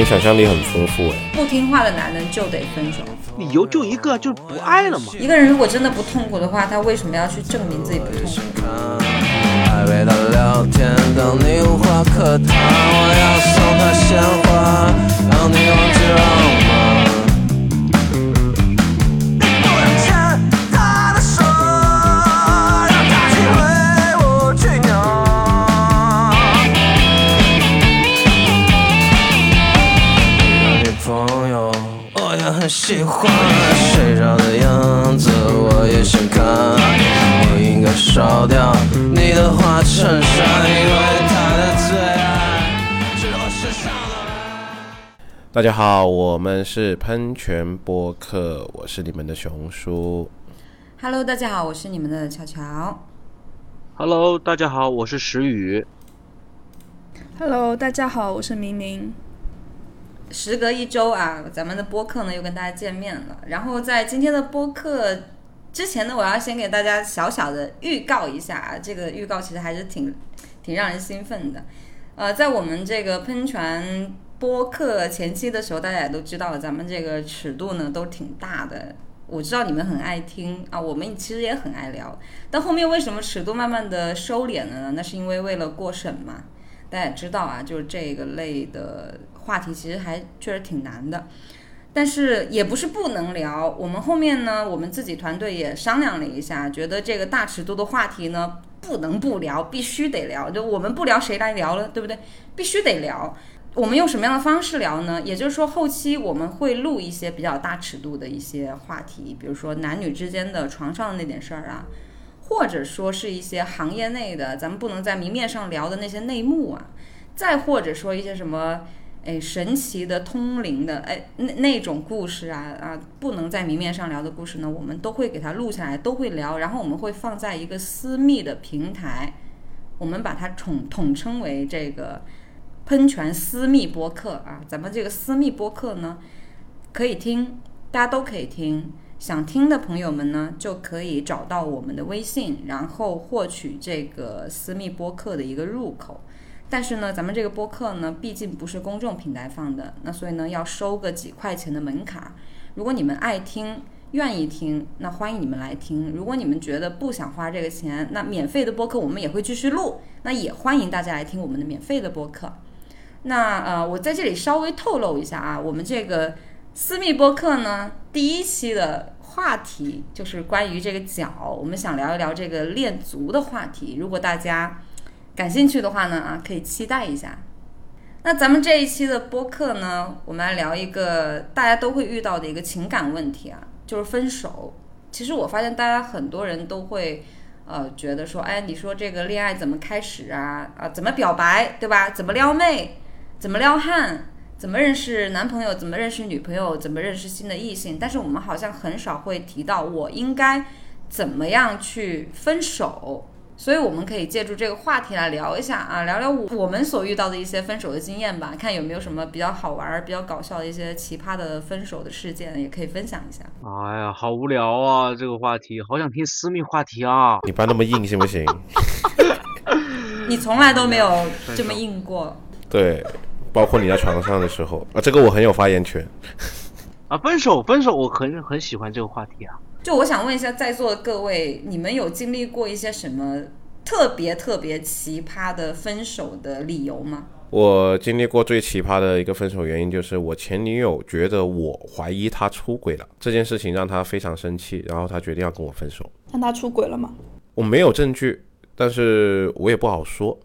那你想象力很丰富哎。不听话的男人就得分手。理由就一个，就是不爱了嘛。一个人如果真的不痛苦的话，他为什么要去证明自己不痛苦？还为他聊天，当你无话可谈，我要送他鲜花，让你忘记浪喜欢，睡着的样子我也想看。我应该烧掉你的花衬衫，因为他的最爱是我身上的。大家好，我们是喷泉播客，我是你们的熊叔。Hello，大家好，我是你们的乔乔。Hello，大家好，我是石宇。Hello，大家好，我是明明。时隔一周啊，咱们的播客呢又跟大家见面了。然后在今天的播客之前呢，我要先给大家小小的预告一下啊，这个预告其实还是挺挺让人兴奋的。呃，在我们这个喷泉播客前期的时候，大家也都知道，咱们这个尺度呢都挺大的。我知道你们很爱听啊，我们其实也很爱聊。但后面为什么尺度慢慢的收敛了呢？那是因为为了过审嘛。大家也知道啊，就是这个类的话题其实还确实挺难的，但是也不是不能聊。我们后面呢，我们自己团队也商量了一下，觉得这个大尺度的话题呢，不能不聊，必须得聊。就我们不聊，谁来聊了，对不对？必须得聊。我们用什么样的方式聊呢？也就是说，后期我们会录一些比较大尺度的一些话题，比如说男女之间的床上的那点事儿啊，或者说是一些行业内的咱们不能在明面上聊的那些内幕啊，再或者说一些什么哎神奇的通灵的哎那那种故事啊啊不能在明面上聊的故事呢，我们都会给它录下来，都会聊，然后我们会放在一个私密的平台，我们把它统统称为这个喷泉私密播客啊，咱们这个私密播客呢可以听，大家都可以听。想听的朋友们呢，就可以找到我们的微信，然后获取这个私密播客的一个入口。但是呢，咱们这个播客呢，毕竟不是公众平台放的，那所以呢，要收个几块钱的门槛。如果你们爱听、愿意听，那欢迎你们来听；如果你们觉得不想花这个钱，那免费的播客我们也会继续录，那也欢迎大家来听我们的免费的播客。那呃，我在这里稍微透露一下啊，我们这个私密播客呢，第一期的话题就是关于这个脚，我们想聊一聊这个练足的话题。如果大家感兴趣的话呢，啊，可以期待一下。那咱们这一期的播客呢，我们来聊一个大家都会遇到的一个情感问题啊，就是分手。其实我发现大家很多人都会。呃，觉得说，哎，你说这个恋爱怎么开始啊？啊，怎么表白，对吧？怎么撩妹？怎么撩汉？怎么认识男朋友？怎么认识女朋友？怎么认识新的异性？但是我们好像很少会提到我应该怎么样去分手。所以我们可以借助这个话题来聊一下啊，聊聊我我们所遇到的一些分手的经验吧，看有没有什么比较好玩、比较搞笑的一些奇葩的分手的事件，也可以分享一下。哎呀，好无聊啊！这个话题，好想听私密话题啊！你不要那么硬行不行？你从来都没有这么硬过。对，包括你在床上的时候啊，这个我很有发言权。啊，分手，分手，我很很喜欢这个话题啊。就我想问一下，在座的各位，你们有经历过一些什么特别特别奇葩的分手的理由吗？我经历过最奇葩的一个分手原因，就是我前女友觉得我怀疑她出轨了，这件事情让她非常生气，然后她决定要跟我分手。那她出轨了吗？我没有证据，但是我也不好说，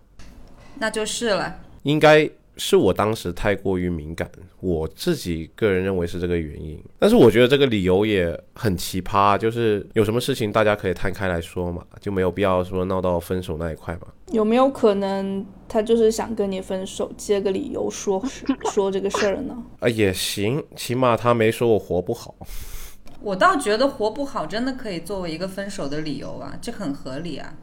那就是了。应该是我当时太过于敏感，我自己个人认为是这个原因。但是我觉得这个理由也很奇葩，就是有什么事情大家可以摊开来说嘛，就没有必要说闹到分手那一块嘛。有没有可能他就是想跟你分手，借个理由说 说这个事儿呢？啊，也行，起码他没说我活不好。我倒觉得活不好真的可以作为一个分手的理由啊，这很合理啊。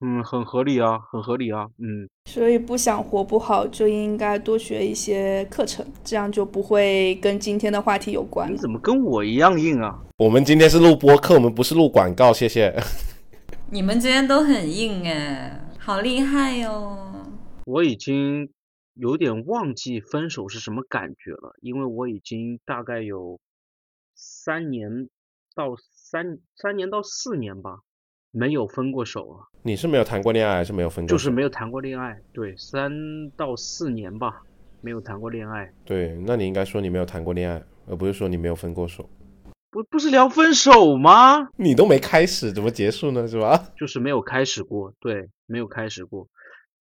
嗯，很合理啊，很合理啊。嗯，所以不想活不好，就应该多学一些课程，这样就不会跟今天的话题有关你。怎么跟我一样硬啊？我们今天是录播课，我们不是录广告，谢谢。你们今天都很硬哎，好厉害哟、我已经有点忘记分手是什么感觉了，因为我已经大概有三年到三三年到四年吧，没有分过手了，你是没有谈过恋爱，还是没有分过？就是没有谈过恋爱。对，三到四年吧，没有谈过恋爱。对，那你应该说你没有谈过恋爱，而不是说你没有分过手。不不是聊分手吗？你都没开始，怎么结束呢？是吧？就是没有开始过，对，没有开始过。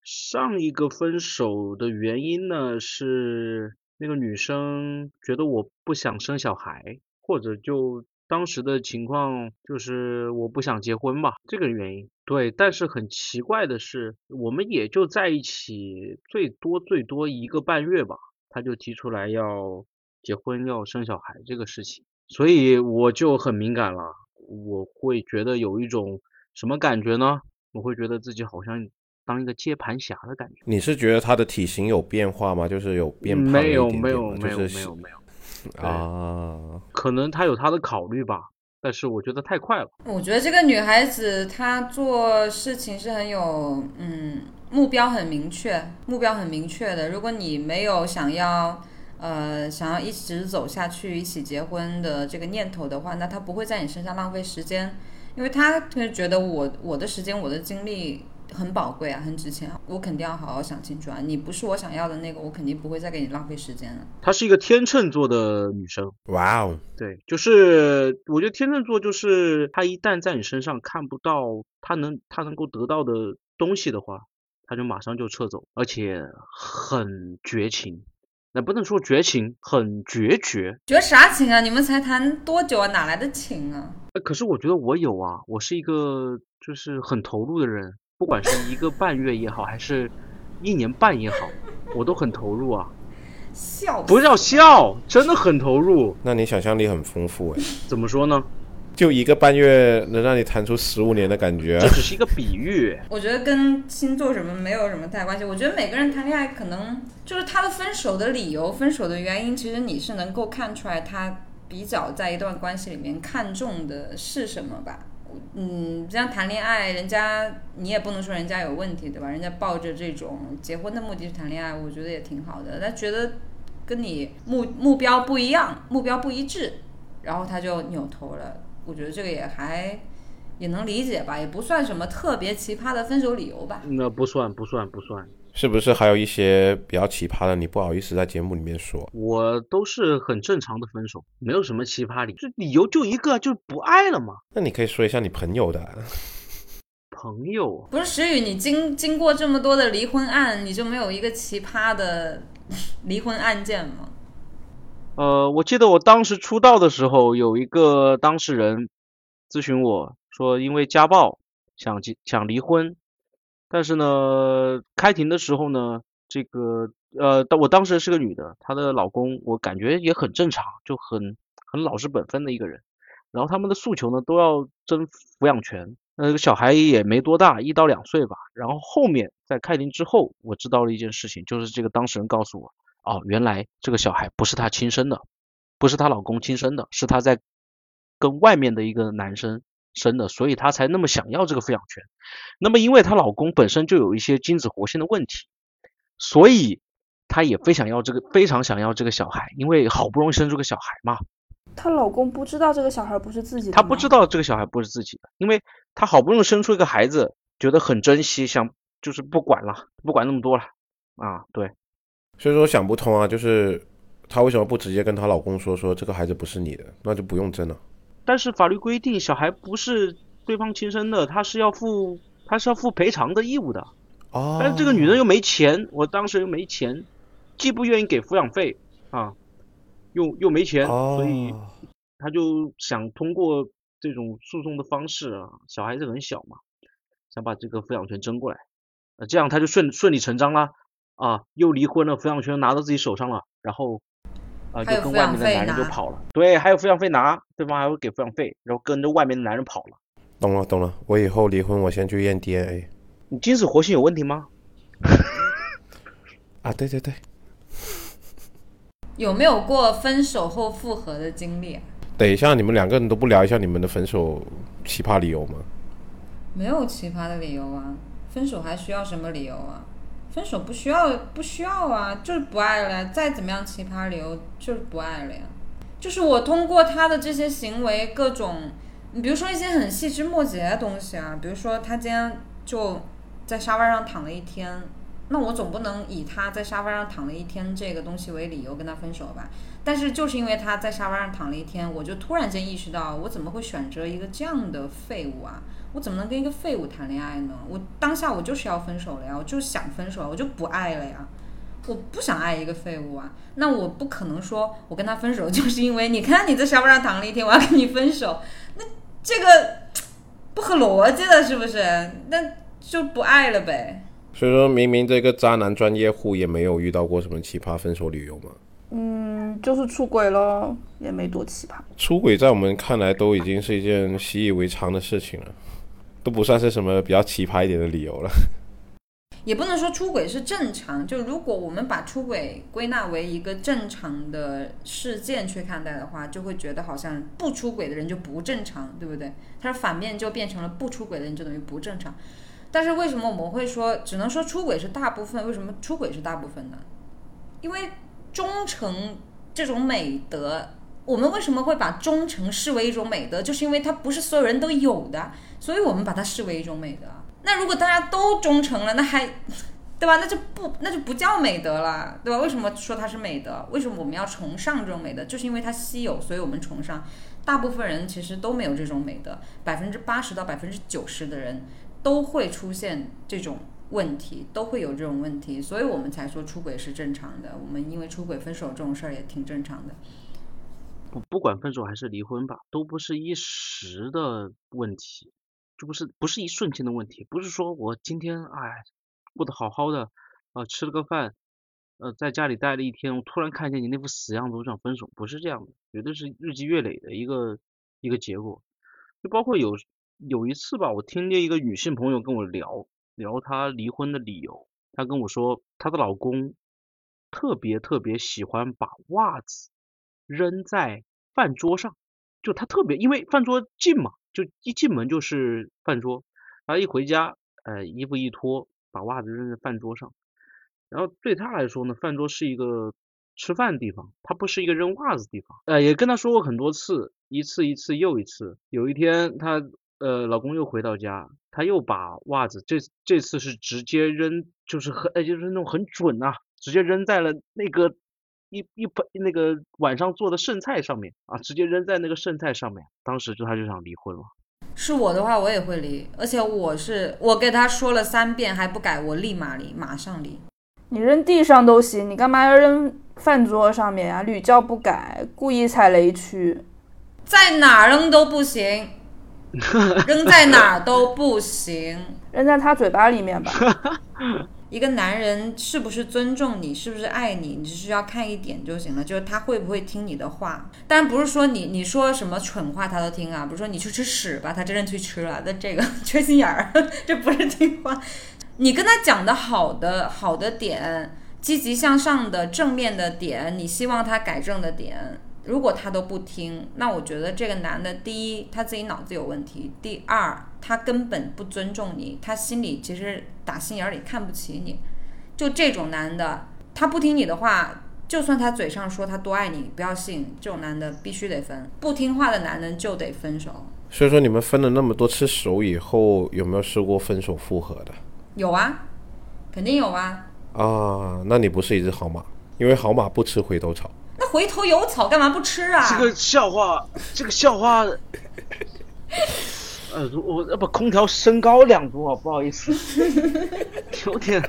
上一个分手的原因呢，是那个女生觉得我不想生小孩，或者就当时的情况就是我不想结婚吧，这个原因。对，但是很奇怪的是，我们也就在一起最多最多一个半月吧，他就提出来要结婚要生小孩这个事情，所以我就很敏感了，我会觉得有一种什么感觉呢？我会觉得自己好像当一个接盘侠的感觉。你是觉得他的体型有变化吗？就是有变胖没有了一点没有没有点吗就是没有没有，啊，可能他有他的考虑吧，但是我觉得太快了。我觉得这个女孩子她做事情是很有，嗯，目标很明确，目标很明确的。如果你没有想要，呃，想要一直走下去、一起结婚的这个念头的话，那她不会在你身上浪费时间，因为她会觉得我我的时间、我的精力很宝贵啊，很值钱啊，我肯定要好好想清楚啊。你不是我想要的那个，我肯定不会再给你浪费时间了。她是一个天秤座的女生，哇哦，对，就是我觉得天秤座就是她一旦在你身上看不到她能她能够得到的东西的话，她就马上就撤走，而且很绝情。那不能说绝情，很决绝。绝啥情啊？你们才谈多久啊？哪来的情啊？呃可是我觉得我有啊，我是一个就是很投入的人，不管是一个半月也好，还是一年半也好，我都很投入啊。笑不要笑，真的很投入。那你想象力很丰富哎，怎么说呢？就一个半月能让你弹出十五年的感觉这。只是一个比喻。我觉得跟星座什么没有什么太关系。我觉得每个人谈恋爱可能就是他的分手的理由、分手的原因，其实你是能够看出来他比较在一段关系里面看重的是什么吧。嗯，这样谈恋爱，人家你也不能说人家有问题，对吧？人家抱着这种结婚的目的去谈恋爱，我觉得也挺好的。他觉得跟你目目标不一样，目标不一致，然后他就扭头了。我觉得这个也还也能理解吧，也不算什么特别奇葩的分手理由吧。那不算，不算，不算。是不是还有一些比较奇葩的？你不好意思在节目里面说。我都是很正常的分手，没有什么奇葩理由，这理由就一个，就是不爱了嘛。那你可以说一下你朋友的。朋友，不是石宇，你经经过这么多的离婚案，你就没有一个奇葩的离婚案件吗？呃，我记得我当时出道的时候，有一个当事人咨询我说，因为家暴想结想离婚，但是呢，开庭的时候呢，这个呃，我当时是个女的，她的老公我感觉也很正常，就很很老实本分的一个人。然后他们的诉求呢，都要争抚养权。那个小孩也没多大，一到两岁吧。然后后面在开庭之后，我知道了一件事情，就是这个当事人告诉我，哦，原来这个小孩不是她亲生的，不是她老公亲生的，是她在跟外面的一个男生生的，所以她才那么想要这个抚养权。那么因为她老公本身就有一些精子活性的问题，所以她也非想要这个，非常想要这个小孩，因为好不容易生出个小孩嘛，她老公不知道这个小孩不是自己的，她不知。道这个小孩不是自己的，因为她好不容易生出一个孩子，觉得很珍惜，想就是不管了，不管那么多了啊，对。所以说想不通啊，就是她为什么不直接跟她老公说说这个孩子不是你的，那就不用争了。但是法律规定，小孩不是对方亲生的，他是要负他是要负赔偿的义务的。哦，但是这个女人又没钱，我当时又没钱，既不愿意给抚养费啊，又又没钱，哦，所以他就想通过这种诉讼的方式啊，小孩子很小嘛，想把这个抚养权争过来，呃，这样他就顺顺理成章啦，啊，又离婚了，抚养权拿到自己手上了，然后啊，就跟外面的费男人就跑了，对，还有抚养费拿，对方还会给抚养费，然后跟着外面的男人跑了。懂了懂了，我以后离婚我先去验 DNA 你精子活性有问题吗？啊，对对对，有没有过分手后复合的经历啊？等一下你们两个人都不聊一下你们的分手奇葩理由吗？没有奇葩的理由啊，分手还需要什么理由啊？分手不需要不需要啊，就是不爱了。再怎么样奇葩理由，就是不爱了呀。就是我通过他的这些行为，各种，你比如说一些很细枝末节的东西啊，比如说他今天就在沙发上躺了一天，那我总不能以他在沙发上躺了一天这个东西为理由跟他分手吧？但是就是因为他在沙发上躺了一天，我就突然间意识到，我怎么会选择一个这样的废物啊？我怎么能跟一个废物谈恋爱呢？我当下我就是要分手了呀，我就想分手，我就不爱了呀。我不想爱一个废物啊，那我不可能说我跟他分手就是因为你看你在沙发上躺了一天，我要跟你分手，那这个不合逻辑的，是不是？那就不爱了呗。所以说明明这个渣男专业户也没有遇到过什么奇葩分手理由嘛。嗯，就是出轨咯，也没多奇葩。出轨在我们看来都已经是一件习以为常的事情了，都不算是什么比较奇葩一点的理由了。也不能说出轨是正常，就如果我们把出轨归纳为一个正常的事件去看待的话，就会觉得好像不出轨的人就不正常，对不对？它是反面就变成了不出轨的人就等于不正常。但是为什么我们会说只能说出轨是大部分？为什么出轨是大部分呢？因为忠诚这种美德，我们为什么会把忠诚视为一种美德？就是因为它不是所有人都有的，所以我们把它视为一种美德。那如果大家都忠诚了，那还，对吧？那就不那就不叫美德了，对吧？为什么说它是美德？为什么我们要崇尚这种美德？就是因为它稀有，所以我们崇尚。大部分人其实都没有这种美德，百分之八十到百分之九十的人都会出现这种问题，都会有这种问题，所以我们才说出轨是正常的。我们因为出轨分手这种事儿也挺正常的。不不管分手还是离婚吧，都不是一时的问题。这不是不是一瞬间的问题，不是说我今天哎过得好好的，呃吃了个饭，呃在家里待了一天，我突然看见你那副死样子，我想分手，不是这样的，绝对是日积月累的一个一个结果。就包括有有一次吧，我听见一个女性朋友跟我聊聊她离婚的理由，她跟我说她的老公特别特别喜欢把袜子扔在饭桌上，就他特别因为饭桌近嘛。就一进门就是饭桌，然后一回家，呃，衣服一脱，把袜子扔在饭桌上。然后对他来说呢，饭桌是一个吃饭的地方，它不是一个扔袜子的地方。呃，也跟他说过很多次，一次一次又一次。有一天，她呃老公又回到家，他又把袜子这这次是直接扔，就是很呃就是那种很准呐，直接扔在了那个。一一盆那个晚上做的剩菜上面啊，直接扔在那个剩菜上面，当时就他就想离婚了。是我的话，我也会离，而且我是我给他说了三遍还不改，我立马离，马上离。你扔地上都行，你干嘛要扔饭桌上面啊？屡教不改，故意踩雷区，在哪扔都不行，扔在哪都不行，扔在他嘴巴里面吧。一个男人是不是尊重你，是不是爱你，你只需要看一点就行了，就是他会不会听你的话。当然不是说你你说什么蠢话他都听啊，比如说你去吃屎吧，他真的去吃了，那这个 缺心眼儿，这不是听话。你跟他讲的好的好的点，积极向上的正面的点，你希望他改正的点。如果他都不听，那我觉得这个男的，第一他自己脑子有问题，第二他根本不尊重你，他心里其实打心眼里看不起你。就这种男的，他不听你的话，就算他嘴上说他多爱你，不要信，这种男的必须得分。不听话的男人就得分手。所以说你们分了那么多次手以后，有没有试过分手复合的？有啊，肯定有啊。啊，那你不是一只好马，因为好马不吃回头草。那回头有草干嘛不吃啊？这个笑话，这个笑话，呃，我要把空调升高两度啊，不好意思，有点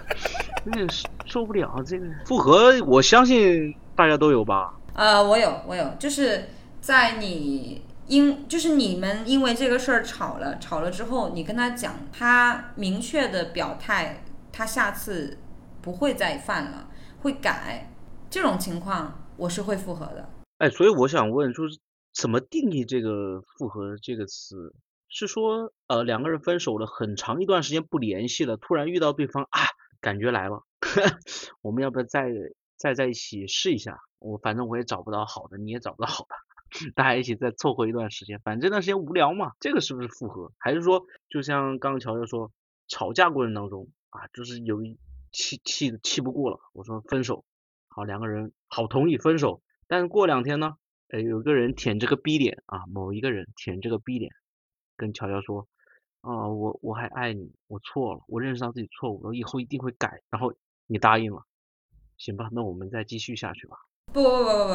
有点受不了这个复合，我相信大家都有吧？呃，我有，我有，就是在你因就是你们因为这个事儿吵了，吵了之后，你跟他讲，他明确的表态，他下次不会再犯了，会改，这种情况。我是会复合的，哎，所以我想问，就是怎么定义这个复合这个词？是说，呃，两个人分手了很长一段时间不联系了，突然遇到对方啊，感觉来了，我们要不要再再在一起试一下？我反正我也找不到好的，你也找不到好的，大家一起再凑合一段时间，反正这段时间无聊嘛，这个是不是复合？还是说，就像刚刚乔乔说，吵架过程当中啊，就是有一气气气不过了，我说分手。好，两个人好同意分手。但是过两天呢，哎，有个人舔这个逼脸啊，某一个人舔这个逼脸，跟乔乔说，啊，我我还爱你，我错了，我认识到自己错误，我以后一定会改。然后你答应了，行吧，那我们再继续下去吧。不不不不不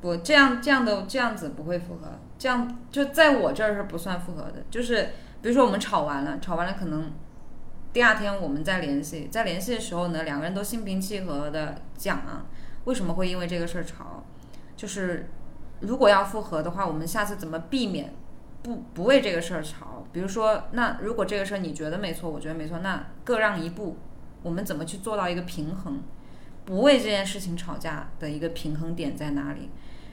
不，这样这样的这样子不会复合，这样就在我这儿是不算复合的。就是比如说我们吵完了，吵完了可能第二天我们再联系，在联系的时候呢，两个人都心平气和的讲啊，为什么会因为这个事儿吵？就是如果要复合的话，我们下次怎么避免不不为这个事儿吵？比如说，那如果这个事儿你觉得没错，我觉得没错，那各让一步，我们怎么去做到一个平衡？不为这件事情吵架的一个平衡点在哪里？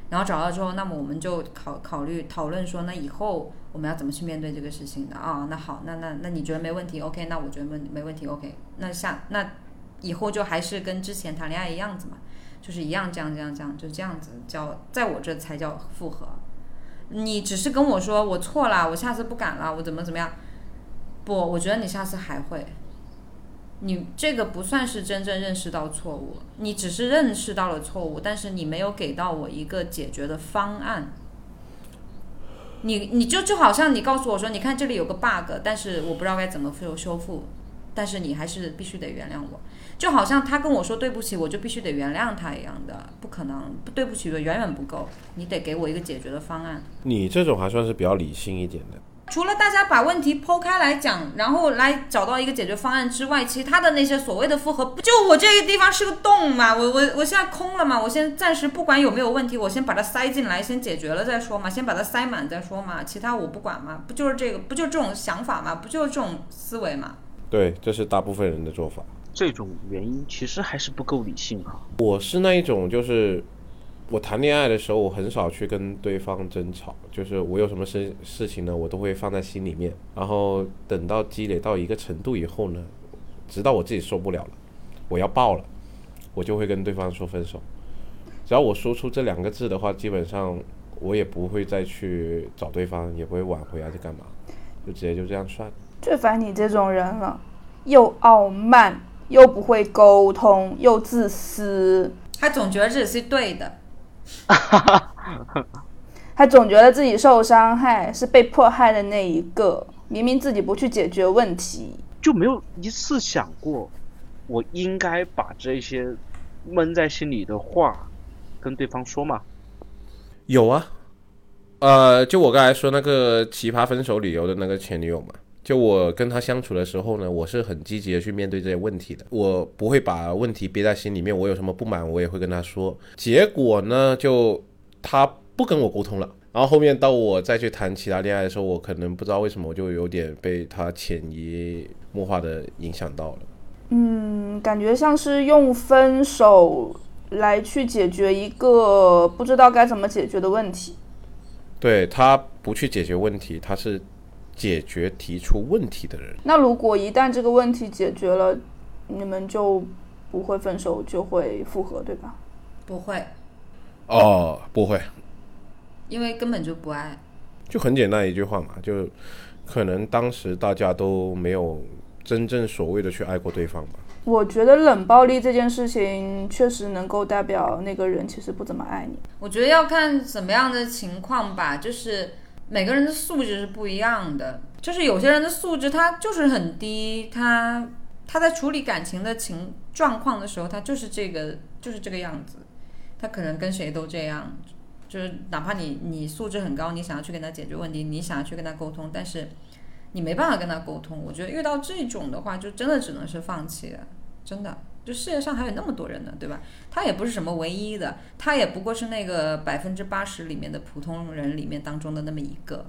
然后找到之后，那么我们就考考虑讨论说，那以后我们要怎么去面对这个事情的啊？那好，那那那你觉得没问题？OK，那我觉得问没问题？OK，那下那以后就还是跟之前谈恋爱一样子嘛，就是一样这样这样这样，就这样子叫在我这才叫复合。你只是跟我说我错了，我下次不敢了，我怎么怎么样？不，我觉得你下次还会。你这个不算是真正认识到错误，你只是认识到了错误，但是你没有给到我一个解决的方案。你你就就好像你告诉我说，你看这里有个 bug，但是我不知道该怎么修修复，但是你还是必须得原谅我，就好像他跟我说对不起，我就必须得原谅他一样的，不可能，对不起远远不够，你得给我一个解决的方案。你这种还算是比较理性一点的。除了大家把问题剖开来讲，然后来找到一个解决方案之外，其他的那些所谓的复合，不就我这个地方是个洞嘛？我我我现在空了嘛？我先暂时不管有没有问题，我先把它塞进来，先解决了再说嘛，先把它塞满再说嘛，其他我不管嘛？不就是这个？不就这种想法嘛？不就是这种思维嘛？对，这是大部分人的做法。这种原因其实还是不够理性啊。我是那一种，就是我谈恋爱的时候，我很少去跟对方争吵，就是我有什么事事情呢，我都会放在心里面，然后等到积累到一个程度以后呢，直到我自己受不了了，我要爆了，我就会跟对方说分手。只要我说出这两个字的话，基本上我也不会再去找对方，也不会挽回啊，是干嘛，就直接就这样算了。最烦你这种人了，又傲慢，又不会沟通，又自私，他总觉得自己是对的，他总觉得自己受伤害，是被迫害的那一个。明明自己不去解决问题，就没有一次想过，我应该把这些闷在心里的话跟对方说吗？有啊，呃，就我刚才说那个奇葩分手理由的那个前女友嘛，就我跟他相处的时候呢，我是很积极的去面对这些问题的，我不会把问题憋在心里面，我有什么不满我也会跟他说。结果呢，就他不跟我沟通了，然后后面到我再去谈其他恋爱的时候，我可能不知道为什么我就有点被他潜移默化的影响到了。嗯，感觉像是用分手来去解决一个不知道该怎么解决的问题。对他不去解决问题，他是解决提出问题的人。那如果一旦这个问题解决了，你们就不会分手，就会复合，对吧？不会，哦，不会，因为根本就不爱。就很简单一句话嘛，就可能当时大家都没有真正所谓的去爱过对方吧。我觉得冷暴力这件事情确实能够代表那个人其实不怎么爱你。我觉得要看什么样的情况吧，就是每个人的素质是不一样的。就是有些人的素质他就是很低，他他在处理感情的情状况的时候，他就是这个就是这个样子，他可能跟谁都这样。就是哪怕你你素质很高，你想要去跟他解决问题，你想要去跟他沟通，但是你没办法跟他沟通。我觉得遇到这种的话，就真的只能是放弃了，真的。就世界上还有那么多人呢，对吧？他也不是什么唯一的，他也不过是那个百分之八十里面的普通人里面当中的那么一个。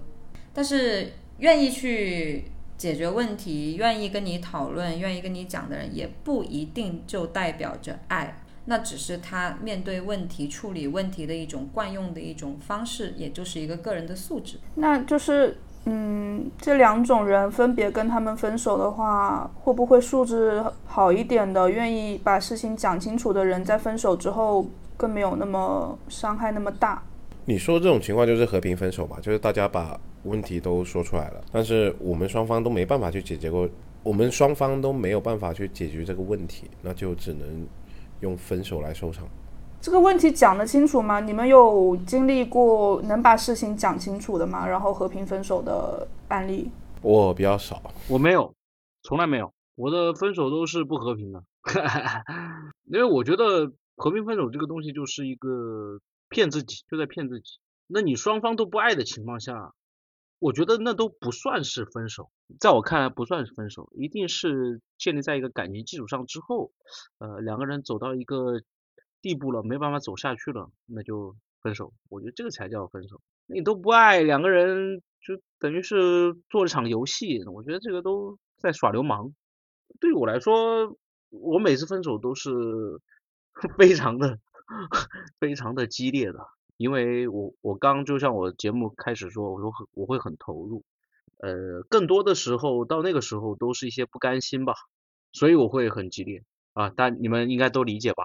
但是愿意去解决问题、愿意跟你讨论、愿意跟你讲的人，也不一定就代表着爱。那只是他面对问题、处理问题的一种惯用的一种方式，也就是一个个人的素质。那就是，嗯，这两种人分别跟他们分手的话，会不会素质好一点的、愿意把事情讲清楚的人，在分手之后更没有那么伤害那么大？你说这种情况就是和平分手吧，就是大家把问题都说出来了，但是我们双方都没办法去解决过我们双方都没有办法去解决这个问题，那就只能用分手来收场。这个问题讲得清楚吗？你们有经历过能把事情讲清楚的吗？然后和平分手的案例？我比较少，我没有，从来没有，我的分手都是不和平的，因为我觉得和平分手这个东西就是一个骗自己，就在骗自己。那你双方都不爱的情况下，我觉得那都不算是分手，在我看来不算是分手，一定是建立在一个感情基础上之后，呃，两个人走到一个地步了，没办法走下去了，那就分手。我觉得这个才叫分手。你都不爱，两个人就等于是做了场游戏，我觉得这个都在耍流氓。对我来说，我每次分手都是 非常的 非常的激烈的，因为我我刚就像我节目开始说，我说我会很投入，呃，更多的时候到那个时候都是一些不甘心吧，所以我会很激烈啊，但你们应该都理解吧？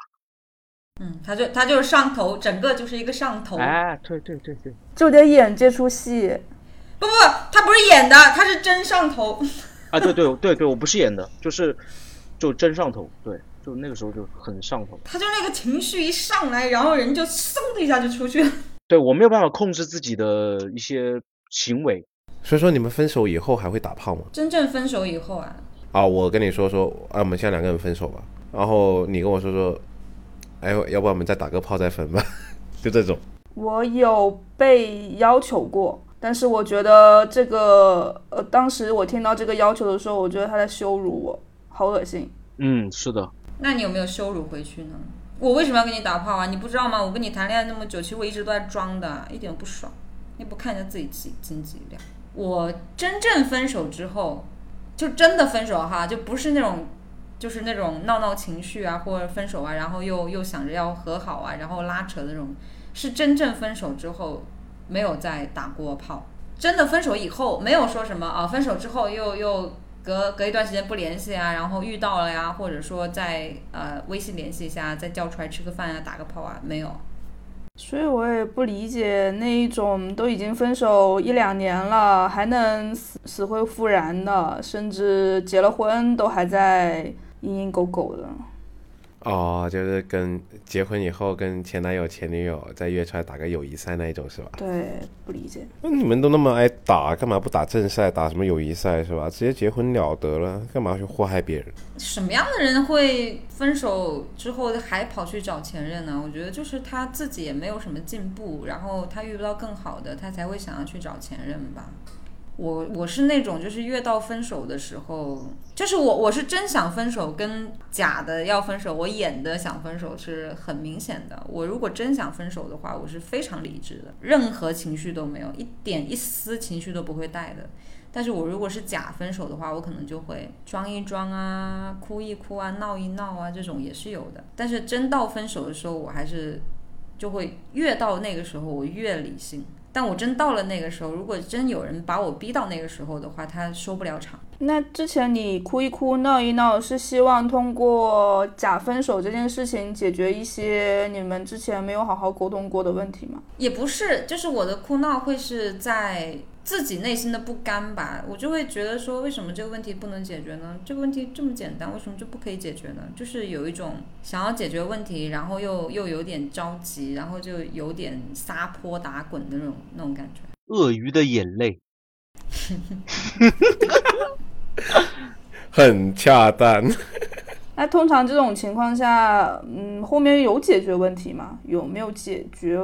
嗯，他就他就是上头，整个就是一个上头。哎，对对对对，就得演这出戏。不不，他不是演的，他是真上头。啊，对对对对，我不是演的，就是就真上头，对，就那个时候就很上头。他就那个情绪一上来，然后人就嗖的一下就出去了。对我没有办法控制自己的一些行为。所以说你们分手以后还会打炮吗？真正分手以后啊，啊，我跟你说说，啊，我们现在两个人分手吧，然后你跟我说说，哎，要不然我们再打个炮再分吧，就这种。我有被要求过，但是我觉得这个，呃，当时我听到这个要求的时候，我觉得他在羞辱我，好恶心。嗯，是的。那你有没有羞辱回去呢？我为什么要跟你打炮啊？你不知道吗？我跟你谈恋爱那么久，其实我一直都在装的，一点都不爽。你不看一下自己几斤几两？我真正分手之后，就真的分手哈，就不是那种，就是那种闹闹情绪啊，或者分手啊，然后又又想着要和好啊，然后拉扯的那种，是真正分手之后没有再打过炮。真的分手以后，没有说什么啊，分手之后又又隔隔一段时间不联系啊，然后遇到了呀，或者说在呃微信联系一下，再叫出来吃个饭啊，打个炮啊，没有。所以我也不理解那一种都已经分手一两年了，还能死死灰复燃的，甚至结了婚都还在蝇营狗苟的。哦，就是跟结婚以后跟前男友、前女友再约出来打个友谊赛那一种是吧？对，不理解。那你们都那么爱打，干嘛不打正赛，打什么友谊赛是吧？直接结婚了得了，干嘛去祸害别人？什么样的人会分手之后还跑去找前任呢？我觉得就是他自己也没有什么进步，然后他遇不到更好的，他才会想要去找前任吧。我我是那种就是越到分手的时候，就是我我是真想分手，跟假的要分手，我演的想分手是很明显的。我如果真想分手的话，我是非常理智的，任何情绪都没有，一点一丝情绪都不会带的。但是我如果是假分手的话，我可能就会装一装啊，哭一哭啊，闹一闹啊，这种也是有的。但是真到分手的时候，我还是就会越到那个时候，我越理性。但我真到了那个时候，如果真有人把我逼到那个时候的话，他收不了场。那之前你哭一哭、闹一闹，是希望通过假分手这件事情解决一些你们之前没有好好沟通过的问题吗？也不是，就是我的哭闹会是在自己内心的不甘吧，我就会觉得说，为什么这个问题不能解决呢？这个问题这么简单，为什么就不可以解决呢？就是有一种想要解决问题，然后又又有点着急，然后就有点撒泼打滚的那种那种感觉。鳄鱼的眼泪，很恰当。那通常这种情况下，嗯，后面有解决问题吗？有没有解决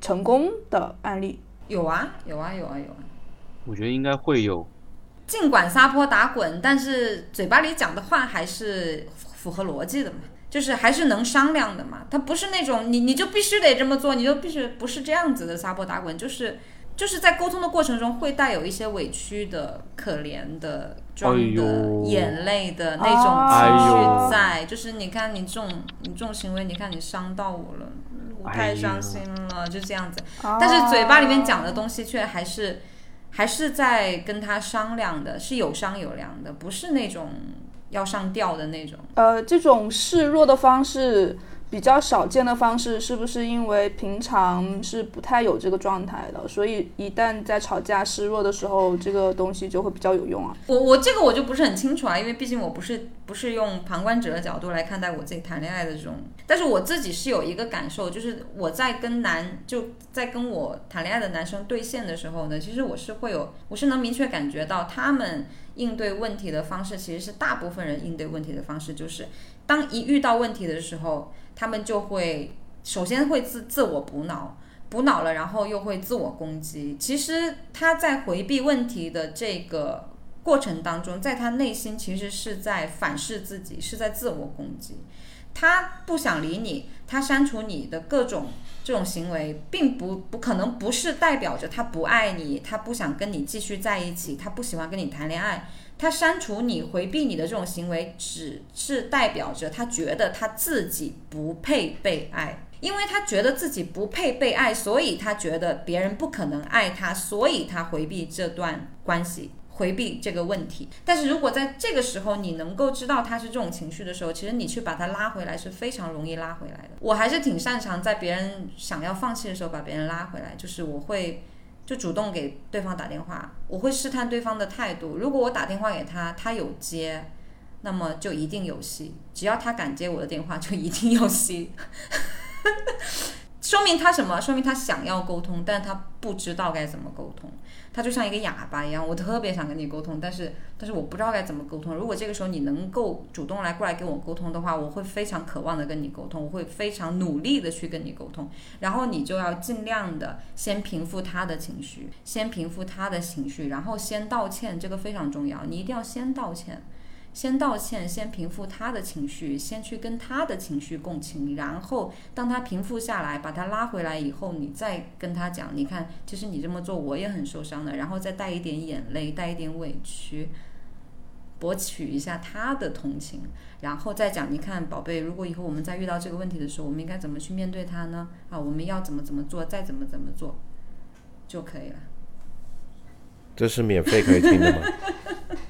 成功的案例？有啊，有啊，有啊，有啊。我觉得应该会有。尽管撒泼打滚，但是嘴巴里讲的话还是符合逻辑的嘛，就是还是能商量的嘛。他不是那种你你就必须得这么做，你就必须不是这样子的撒泼打滚，就是就是在沟通的过程中会带有一些委屈的、可怜的、装的、哎眼泪的那种哎情绪在，就是你看你这种你这种行为，你看你伤到我了，太伤心了，就这样子。啊但是嘴巴里面讲的东西却还是还是在跟他商量的，是有商有量的，不是那种要上吊的那种。呃，这种示弱的方式比较少见的方式，是不是因为平常是不太有这个状态的，所以一旦在吵架示弱的时候，这个东西就会比较有用啊？我我这个我就不是很清楚啊，因为毕竟我不是不是用旁观者的角度来看待我自己谈恋爱的这种，但是我自己是有一个感受，就是我在跟男就在跟我谈恋爱的男生对线的时候呢，其实我是会有，我是能明确感觉到他们应对问题的方式，其实是大部分人应对问题的方式，就是当一遇到问题的时候，他们就会首先会自自我补脑。补脑了，然后又会自我攻击。其实他在回避问题的这个过程当中，在他内心其实是在反噬自己，是在自我攻击。他不想理你，他删除你的各种这种行为，并不不可能不是代表着他不爱你，他不想跟你继续在一起，他不喜欢跟你谈恋爱。他删除你、回避你的这种行为，只是代表着他觉得他自己不配被爱。因为他觉得自己不配被爱，所以他觉得别人不可能爱他，所以他回避这段关系，回避这个问题。但是如果在这个时候你能够知道他是这种情绪的时候，其实你去把他拉回来是非常容易拉回来的。我还是挺擅长在别人想要放弃的时候把别人拉回来，就是我会就主动给对方打电话，我会试探对方的态度。如果我打电话给他，他有接，那么就一定有戏。只要他敢接我的电话，就一定有戏。说明他什么？说明他想要沟通，但他不知道该怎么沟通。他就像一个哑巴一样，我特别想跟你沟通，但是但是我不知道该怎么沟通。如果这个时候你能够主动来过来跟我沟通的话，我会非常渴望的跟你沟通，我会非常努力的去跟你沟通。然后你就要尽量的先平复他的情绪，先平复他的情绪，然后先道歉，这个非常重要。你一定要先道歉。先道歉，先平复他的情绪，先去跟他的情绪共情，然后当他平复下来，把他拉回来以后，你再跟他讲，你看，其实你这么做我也很受伤的，然后再带一点眼泪，带一点委屈，博取一下他的同情，然后再讲，你看，宝贝，如果以后我们再遇到这个问题的时候，我们应该怎么去面对他呢？啊，我们要怎么怎么做，再怎么怎么做就可以了。这是免费可以听的吗？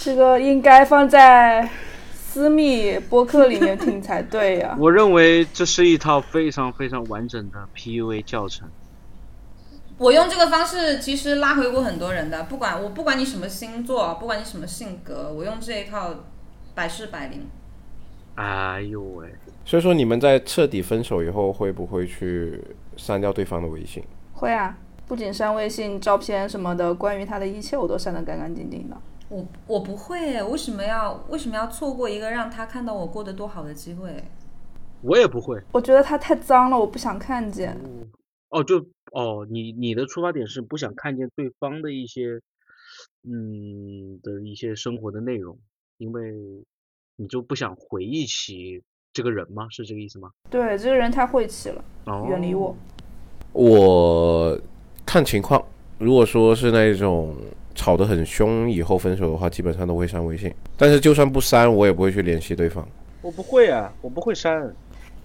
这个应该放在私密播客里面听才对呀。我认为这是一套非常非常完整的 PUA 教程。我用这个方式其实拉回过很多人的，不管我不管你什么星座，不管你什么性格，我用这一套百试百灵。哎呦喂！所以说你们在彻底分手以后，会不会去删掉对方的微信？会啊，不仅删微信、照片什么的，关于他的一切我都删得干干净净的。我我不会，为什么要为什么要错过一个让他看到我过得多好的机会？我也不会。我觉得他太脏了，我不想看见。哦，就哦，你你的出发点是不想看见对方的一些嗯的一些生活的内容，因为你就不想回忆起这个人吗？是这个意思吗？对，这个人太晦气了，哦远离我。我看情况，如果说是那种。吵得很凶，以后分手的话，基本上都会删微信。但是就算不删，我也不会去联系对方。我不会啊，我不会删，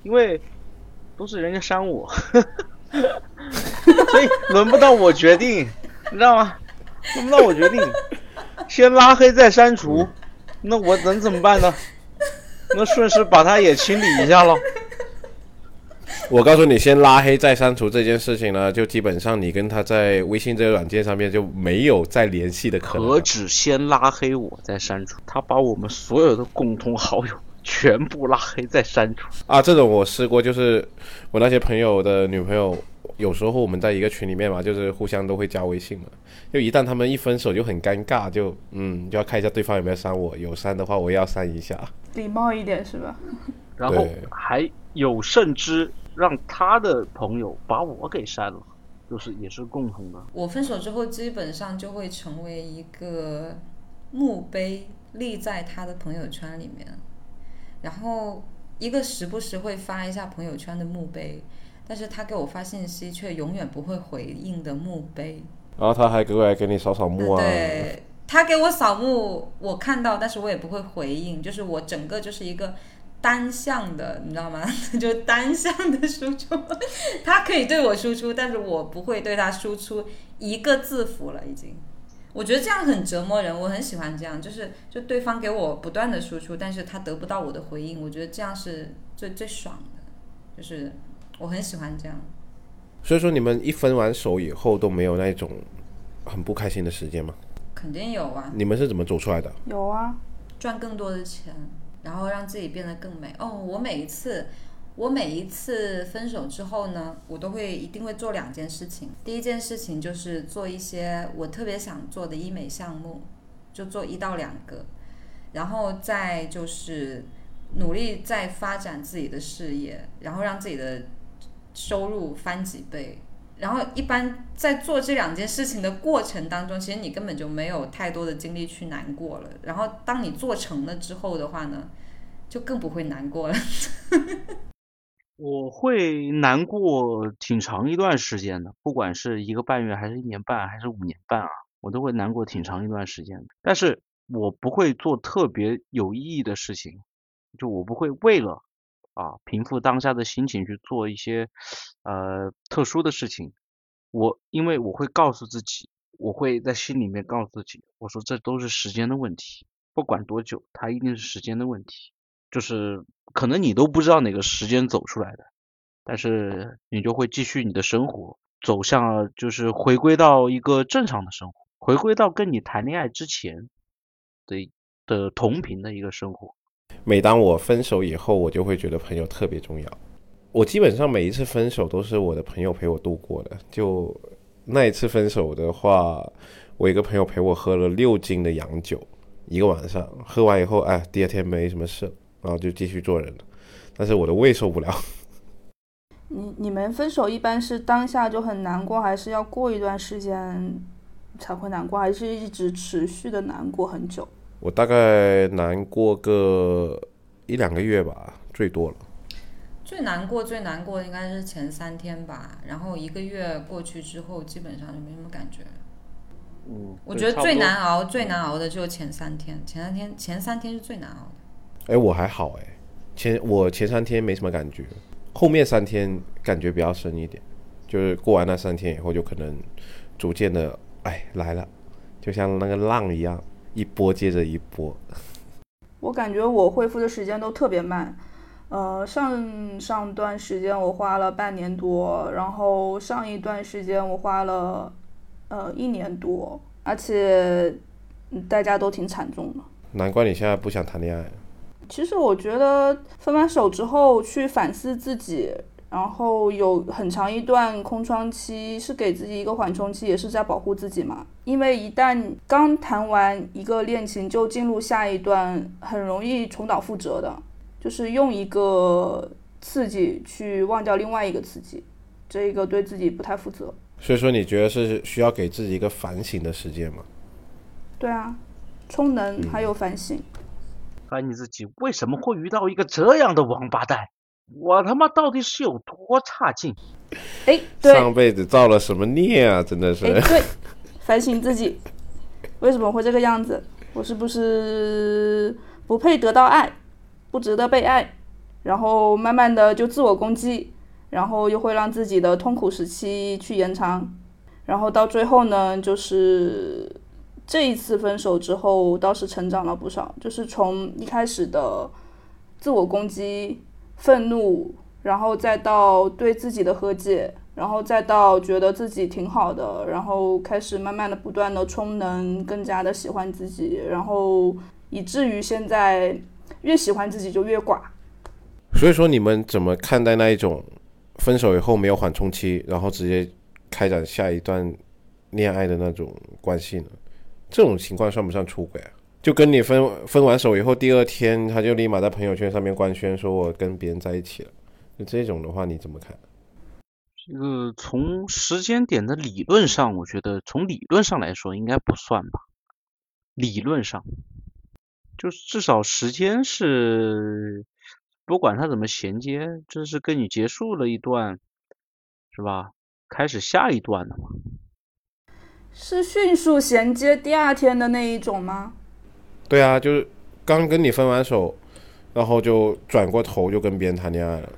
因为都是人家删我，所以轮不到我决定，你知道吗？轮不到我决定，先拉黑再删除，那我能怎么办呢？那顺势把他也清理一下喽。我告诉你，先拉黑再删除这件事情呢，就基本上你跟他在微信这个软件上面就没有再联系的可能。何止先拉黑我再删除，他把我们所有的共同好友全部拉黑再删除啊！这种我试过，就是我那些朋友的女朋友，有时候我们在一个群里面嘛，就是互相都会加微信嘛，就一旦他们一分手就很尴尬，就嗯就要看一下对方有没有删我，有删的话我也要删一下，礼貌一点是吧？然后还有甚至。让他的朋友把我给删了，就是也是共同的。我分手之后，基本上就会成为一个墓碑，立在他的朋友圈里面。然后一个时不时会发一下朋友圈的墓碑，但是他给我发信息却永远不会回应的墓碑。然后他还过来给你扫扫墓啊？对，他给我扫墓，我看到，但是我也不会回应，就是我整个就是一个。单向的，你知道吗？就单向的输出，他可以对我输出，但是我不会对他输出一个字符了。已经，我觉得这样很折磨人。我很喜欢这样，就是就对方给我不断的输出，但是他得不到我的回应。我觉得这样是最最爽的，就是我很喜欢这样。所以说你们一分完手以后都没有那种很不开心的时间吗？肯定有啊，你们是怎么走出来的？有啊，赚更多的钱，然后让自己变得更美。哦，我每一次，我每一次分手之后呢，我都会一定会做两件事情。第一件事情就是做一些我特别想做的医美项目，就做一到两个，然后再就是努力再发展自己的事业，然后让自己的收入翻几倍。然后一般在做这两件事情的过程当中，其实你根本就没有太多的精力去难过了。然后当你做成了之后的话呢，就更不会难过了。我会难过挺长一段时间的，不管是一个半月，还是一年半，还是五年半啊，我都会难过挺长一段时间的。但是我不会做特别有意义的事情，就我不会为了啊平复当下的心情去做一些呃特殊的事情。我因为我会告诉自己，我会在心里面告诉自己，我说这都是时间的问题，不管多久，它一定是时间的问题。就是可能你都不知道哪个时间走出来的，但是你就会继续你的生活，走向就是回归到一个正常的生活，回归到跟你谈恋爱之前的的同频的一个生活。每当我分手以后，我就会觉得朋友特别重要。我基本上每一次分手都是我的朋友陪我度过的。就那一次分手的话，我一个朋友陪我喝了六斤的洋酒，一个晚上，喝完以后，哎，第二天没什么事，然后就继续做人了。但是我的胃受不了。你你们分手一般是当下就很难过，还是要过一段时间才会难过，还是一直持续的难过很久？我大概难过个一两个月吧，最多了。最难过、最难过的应该是前三天吧，然后一个月过去之后，基本上就没什么感觉。嗯，我觉得最难熬、最难熬的就是前三天，前三天前三天是最难熬的。哎，我还好哎，前我前三天没什么感觉，后面三天感觉比较深一点，就是过完那三天以后，就可能逐渐的哎来了，就像那个浪一样，一波接着一波。我感觉我恢复的时间都特别慢。呃，上上段时间我花了半年多，然后上一段时间我花了呃一年多，而且大家都挺惨重的。难怪你现在不想谈恋爱。其实我觉得分完手之后去反思自己，然后有很长一段空窗期，是给自己一个缓冲期，也是在保护自己嘛。因为一旦刚谈完一个恋情就进入下一段，很容易重蹈覆辙的。就是用一个刺激去忘掉另外一个刺激，这个对自己不太负责。所以说，你觉得是需要给自己一个反省的时间吗？对啊，充能还有反省。反省自己为什么会遇到一个这样的王八蛋？我他妈到底是有多差劲？哎，对，上辈子造了什么孽啊？真的是。哎，对，反省自己为什么会这个样子？我是不是不配得到爱？不值得被爱，然后慢慢的就自我攻击，然后又会让自己的痛苦时期去延长，然后到最后呢，就是这一次分手之后倒是成长了不少，就是从一开始的自我攻击、愤怒，然后再到对自己的和解，然后再到觉得自己挺好的，然后开始慢慢的不断的充能，更加的喜欢自己，然后以至于现在。越喜欢自己就越寡，所以说你们怎么看待那一种分手以后没有缓冲期，然后直接开展下一段恋爱的那种关系呢？这种情况算不算出轨啊？就跟你分分完手以后，第二天他就立马在朋友圈上面官宣说我跟别人在一起了，就这种的话你怎么看？这个从时间点的理论上，我觉得从理论上来说应该不算吧，理论上。就是至少时间是，不管他怎么衔接，这是跟你结束了一段，是吧？开始下一段了吗？是迅速衔接第二天的那一种吗？对啊，就是刚跟你分完手，然后就转过头就跟别人谈恋爱了。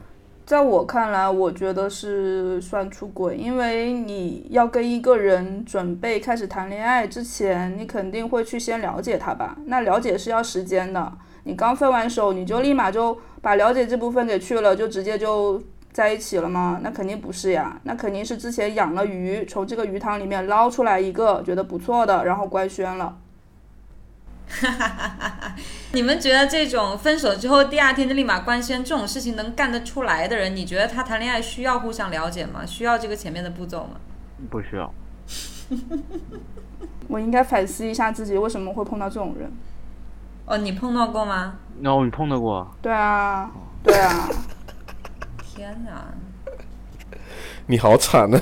在我看来，我觉得是算出轨，因为你要跟一个人准备开始谈恋爱之前，你肯定会去先了解他吧？那了解是要时间的，你刚分完手，你就立马就把了解这部分给去了，就直接就在一起了吗？那肯定不是呀，那肯定是之前养了鱼，从这个鱼塘里面捞出来一个觉得不错的，然后官宣了。你们觉得这种分手之后第二天就立马官宣这种事情能干得出来的人，你觉得他谈恋爱需要互相了解吗？需要这个前面的步骤吗？不需要。我应该反思一下自己为什么会碰到这种人。哦，你碰到过吗？哦，你碰到过？对啊，对啊。天哪！你好惨啊！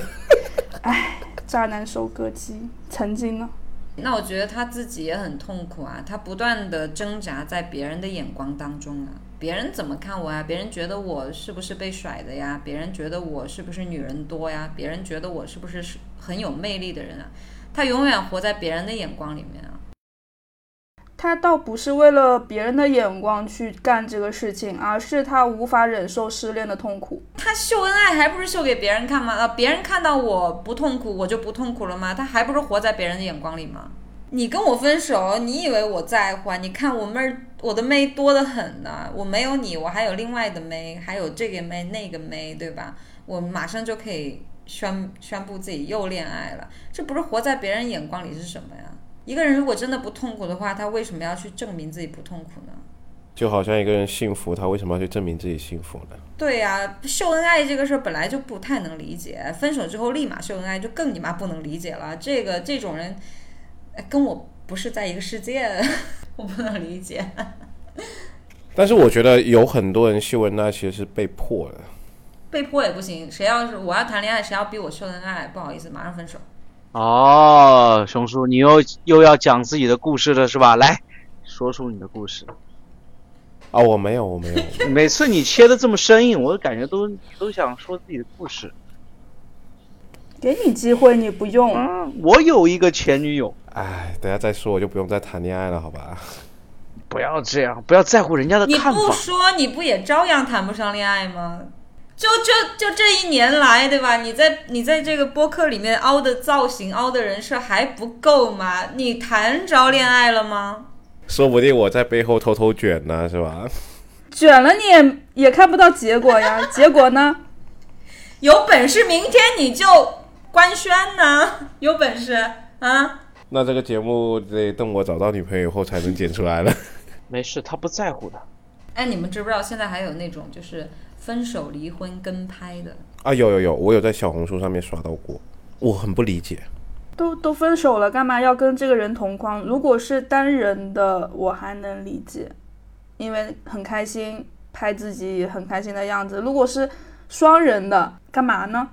哎，渣男收割机，曾经呢。那我觉得他自己也很痛苦啊，他不断的挣扎在别人的眼光当中啊，别人怎么看我啊？别人觉得我是不是被甩的呀？别人觉得我是不是女人多呀？别人觉得我是不是很有魅力的人啊？他永远活在别人的眼光里面啊。他倒不是为了别人的眼光去干这个事情，而是他无法忍受失恋的痛苦。他秀恩爱还不是秀给别人看吗？啊，别人看到我不痛苦，我就不痛苦了吗？他还不是活在别人的眼光里吗？你跟我分手，你以为我在乎啊？你看我妹儿，我的妹多得很呢。我没有你，我还有另外的妹，还有这个妹那个妹，对吧？我马上就可以宣宣布自己又恋爱了。这不是活在别人眼光里是什么呀？一个人如果真的不痛苦的话，他为什么要去证明自己不痛苦呢？就好像一个人幸福，他为什么要去证明自己幸福呢？对呀，秀恩爱这个事儿本来就不太能理解，分手之后立马秀恩爱就更你妈不能理解了。这个这种人，跟我不是在一个世界，我不能理解。但是我觉得有很多人秀恩爱其实是被迫的，被迫也不行。谁要是我要谈恋爱，谁要逼我秀恩爱，不好意思，马上分手。哦，熊叔，你又又要讲自己的故事了是吧？来说出你的故事。啊，我没有，我没有。每次你切的这么生硬，我感觉都都想说自己的故事。给你机会你不用。嗯，我有一个前女友。哎，等下再说，我就不用再谈恋爱了，好吧？不要这样，不要在乎人家的看法。你不说，你不也照样谈不上恋爱吗？就就就这一年来，对吧？你在你在这个播客里面凹的造型、凹的人设还不够吗？你谈着恋爱了吗？说不定我在背后偷偷卷呢，是吧？卷了你也也看不到结果呀，结果呢？有本事明天你就官宣呢，有本事啊！那这个节目得等我找到女朋友以后才能剪出来了。没事，他不在乎的。哎，你们知不知道现在还有那种就是分手、离婚跟拍的啊？有有有，我有在小红书上面刷到过，我很不理解。都都分手了，干嘛要跟这个人同框？如果是单人的，我还能理解，因为很开心拍自己很开心的样子。如果是双人的，干嘛呢？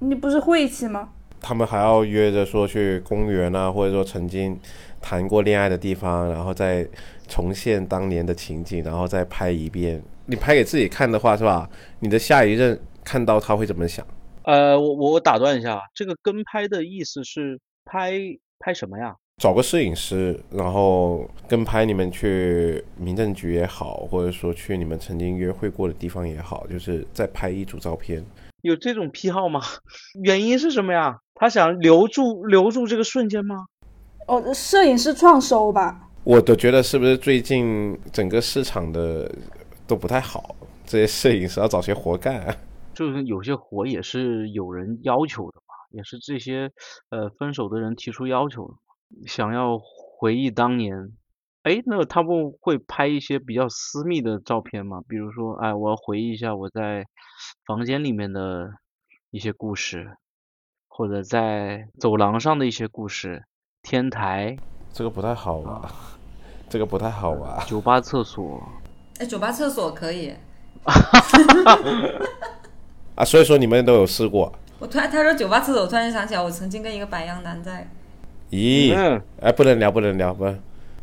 你不是晦气吗？他们还要约着说去公园啊，或者说曾经谈过恋爱的地方，然后再重现当年的情景，然后再拍一遍。你拍给自己看的话，是吧？你的下一任看到他会怎么想？呃，我我我打断一下，这个跟拍的意思是拍拍什么呀？找个摄影师，然后跟拍你们去民政局也好，或者说去你们曾经约会过的地方也好，就是再拍一组照片。有这种癖好吗？原因是什么呀？他想留住留住这个瞬间吗？哦，摄影师创收吧。我都觉得是不是最近整个市场的都不太好，这些摄影师要找些活干。就是有些活也是有人要求的嘛，也是这些呃分手的人提出要求的，想要回忆当年。哎，那他们会拍一些比较私密的照片吗？比如说，哎，我要回忆一下我在房间里面的一些故事，或者在走廊上的一些故事，天台。这个不太好吧？这个不太好吧？酒吧厕所。哎，酒吧厕所可以。啊，所以说你们都有试过。我突然他说酒吧厕所，我突然想起来，我曾经跟一个白羊男在。咦？哎，不能聊，不能聊，不，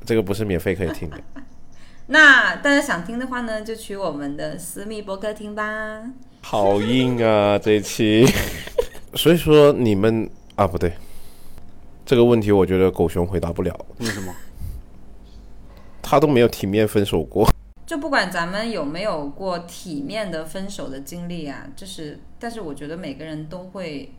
这个不是免费可以听的。那大家想听的话呢，就去我们的私密博客听吧。好硬啊，这一期。所以说你们啊，不对，这个问题我觉得狗熊回答不了。为什么？他都没有体面分手过。就不管咱们有没有过体面的分手的经历啊，就是，但是我觉得每个人都会，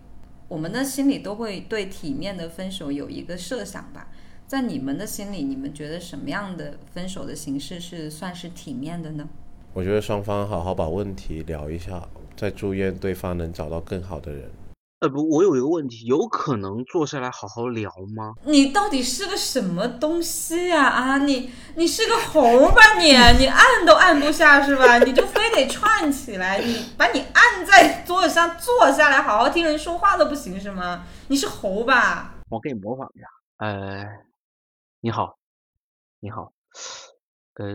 我们的心里都会对体面的分手有一个设想吧。在你们的心里，你们觉得什么样的分手的形式是算是体面的呢？我觉得双方好好把问题聊一下，再祝愿对方能找到更好的人。呃不，我有一个问题，有可能坐下来好好聊吗？你到底是个什么东西呀、啊？你你是个猴吧你？你按都按不下是吧？你就非得串起来，你把你按在桌子上坐下来，好好听人说话都不行是吗？你是猴吧？我给你模仿一下。呃，你好，你好，呃，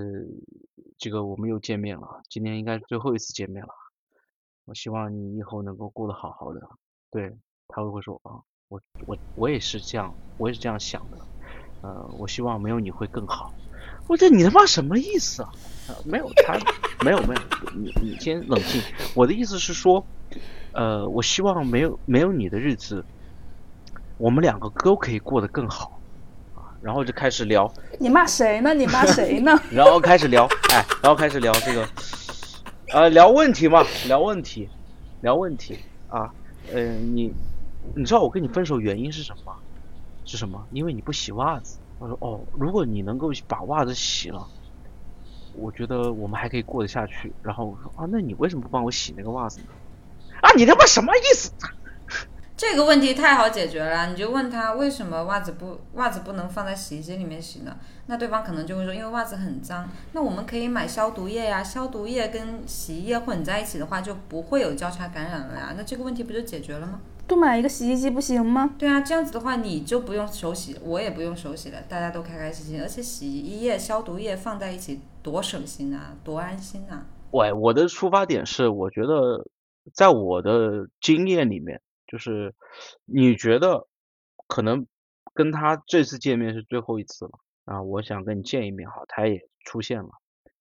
这个我们又见面了，今天应该是最后一次见面了。我希望你以后能够过得好好的。对，他会会说啊，我我我也是这样，我也是这样想的。呃，我希望没有你会更好。我这你他妈什么意思啊？没有他，没有没有，你你先冷静。我的意思是说，呃，我希望没有没有你的日子，我们两个都可以过得更好。啊，然后就开始聊。你骂谁呢？你骂谁呢？然后开始聊，哎，然后开始聊这个，呃，聊问题嘛，聊问题，聊问题啊，呃，你你知道我跟你分手原因是什么吗？是什么？因为你不洗袜子。我说哦，如果你能够把袜子洗了，我觉得我们还可以过得下去。然后我说啊，那你为什么不帮我洗那个袜子呢？啊，你他妈什么意思？这个问题太好解决了，你就问他为什么袜子不袜子不能放在洗衣机里面洗呢？那对方可能就会说，因为袜子很脏。那我们可以买消毒液呀，消毒液跟洗衣液混在一起的话，就不会有交叉感染了呀。那这个问题不就解决了吗？多买一个洗衣机不行吗？对啊，这样子的话你就不用手洗，我也不用手洗了，大家都开开心心。而且洗衣液、消毒液放在一起多省心啊，多安心啊！喂，我的出发点是，我觉得在我的经验里面，就是你觉得可能跟他这次见面是最后一次了啊，我想跟你见一面哈，他也出现了，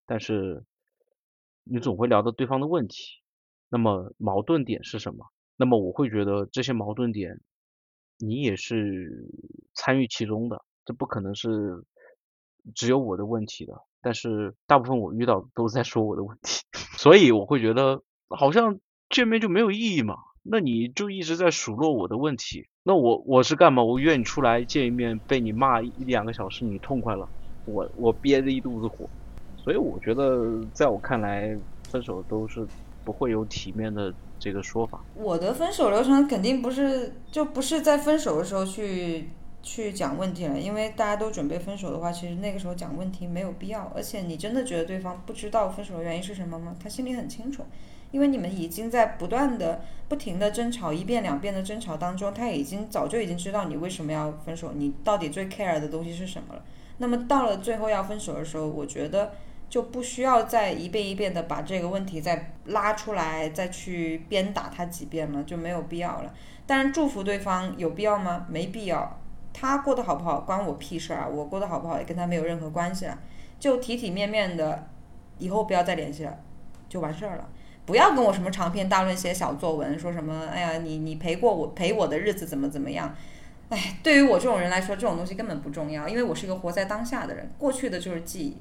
但是你总会聊到对方的问题，那么矛盾点是什么？那么我会觉得这些矛盾点，你也是参与其中的，这不可能是只有我的问题的。但是大部分我遇到都在说我的问题，所以我会觉得好像见面就没有意义嘛。那你就一直在数落我的问题，那我我是干嘛？我约你出来见一面，被你骂一两个小时，你痛快了，我我憋着一肚子火，所以我觉得在我看来，分手都是不会有体面的这个说法。我的分手流程肯定不是就不是在分手的时候去去讲问题了，因为大家都准备分手的话，其实那个时候讲问题没有必要。而且你真的觉得对方不知道分手的原因是什么吗？他心里很清楚，因为你们已经在不断的、不停的争吵，一遍两遍的争吵当中，他已经早就已经知道你为什么要分手，你到底最 care 的东西是什么了。那么到了最后要分手的时候，我觉得就不需要再一遍一遍的把这个问题再拉出来，再去鞭打他几遍了，就没有必要了。当然，祝福对方有必要吗？没必要。他过得好不好关我屁事啊！我过得好不好也跟他没有任何关系啊。就体体面面的，以后不要再联系了，就完事儿了。不要跟我什么长篇大论写小作文，说什么哎呀你你陪过我陪我的日子怎么怎么样？哎，对于我这种人来说，这种东西根本不重要，因为我是一个活在当下的人，过去的就是记忆，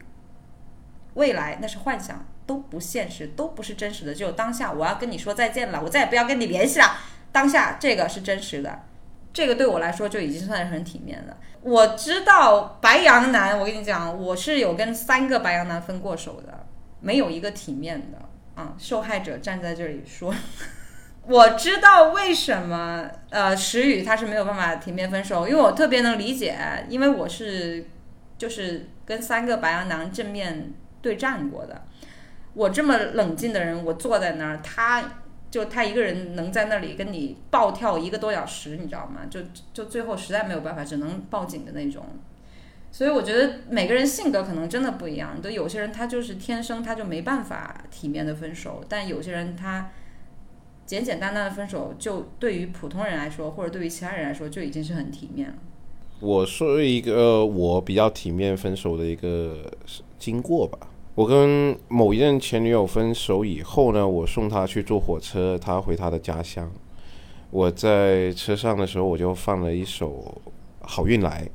未来那是幻想，都不现实，都不是真实的，只有当下。我要跟你说再见了，我再也不要跟你联系了。当下这个是真实的，这个对我来说就已经算是很体面了。我知道白羊男，我跟你讲，我是有跟三个白羊男分过手的，没有一个体面的受害者站在这里说。我知道为什么呃石宇他是没有办法体面分手，因为我特别能理解，因为我是就是跟三个白羊男正面对战过的。我这么冷静的人，我坐在那儿，他就他一个人能在那里跟你暴跳一个多小时，你知道吗？就就最后实在没有办法，只能报警的那种。所以我觉得每个人性格可能真的不一样，就有些人他就是天生他就没办法体面的分手，但有些人他。简简单单的分手，就对于普通人来说，或者对于其他人来说，就已经是很体面了。我说一个我比较体面分手的一个经过吧。我跟某一任前女友分手以后呢，我送她去坐火车，她回她的家乡。我在车上的时候，我就放了一首《好运来》，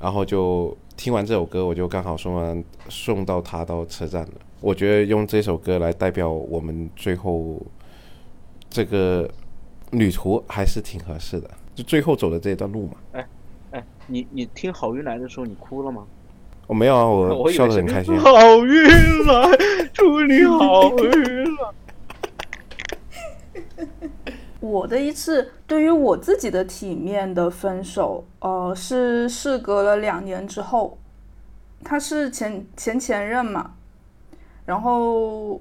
然后就听完这首歌，我就刚好送完送到他到车站了。我觉得用这首歌来代表我们最后这个旅途还是挺合适的，就最后走的这段路嘛。哎哎，你你听好运来的时候你哭了吗？我没有啊，我我笑得很开心。好运来，祝你好运来。我的一次对于我自己的体面的分手，呃，是事隔了两年之后，他是前前前任嘛，然后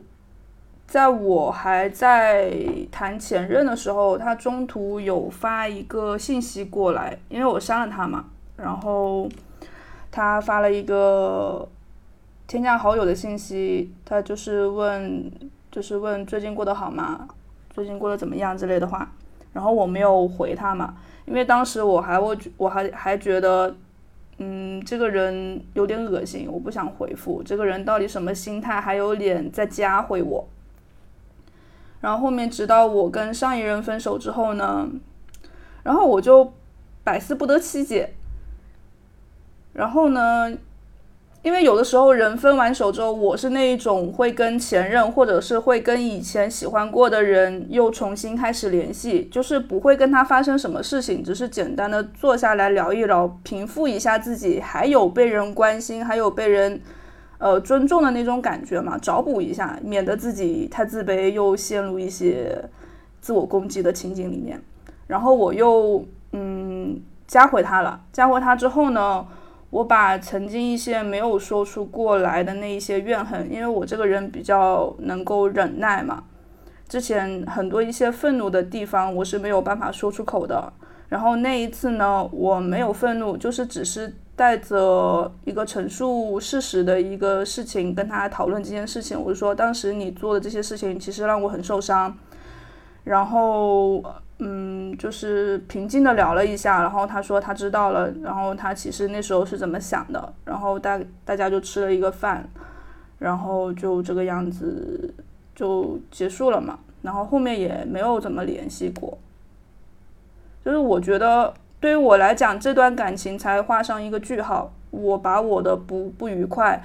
在我还在谈前任的时候，他中途有发一个信息过来，因为我删了他嘛，然后他发了一个添加好友的信息，他就是问，就是问最近过得好吗？最近过得怎么样之类的话，然后我没有回他嘛，因为当时我还会我还还觉得，嗯，这个人有点恶心，我不想回复。这个人到底什么心态，还有脸再加回我？然后后面直到我跟上一任分手之后呢，然后我就百思不得其解。然后呢，因为有的时候人分完手之后，我是那一种会跟前任或者是会跟以前喜欢过的人又重新开始联系，就是不会跟他发生什么事情，只是简单的坐下来聊一聊，平复一下自己还有被人关心，还有被人呃尊重的那种感觉嘛，找补一下，免得自己太自卑又陷入一些自我攻击的情景里面。然后我又嗯加回他了，加回他之后呢？我把曾经一些没有说出过来的那一些怨恨，因为我这个人比较能够忍耐嘛，之前很多一些愤怒的地方我是没有办法说出口的。然后那一次呢，我没有愤怒，就是只是带着一个陈述事实的一个事情跟他讨论这件事情。我就说，当时你做的这些事情其实让我很受伤。然后。嗯，就是平静的聊了一下，然后他说他知道了，然后他其实那时候是怎么想的，然后大大家就吃了一个饭，然后就这个样子就结束了嘛，然后后面也没有怎么联系过。就是我觉得对于我来讲，这段感情才画上一个句号，我把我的不不愉快，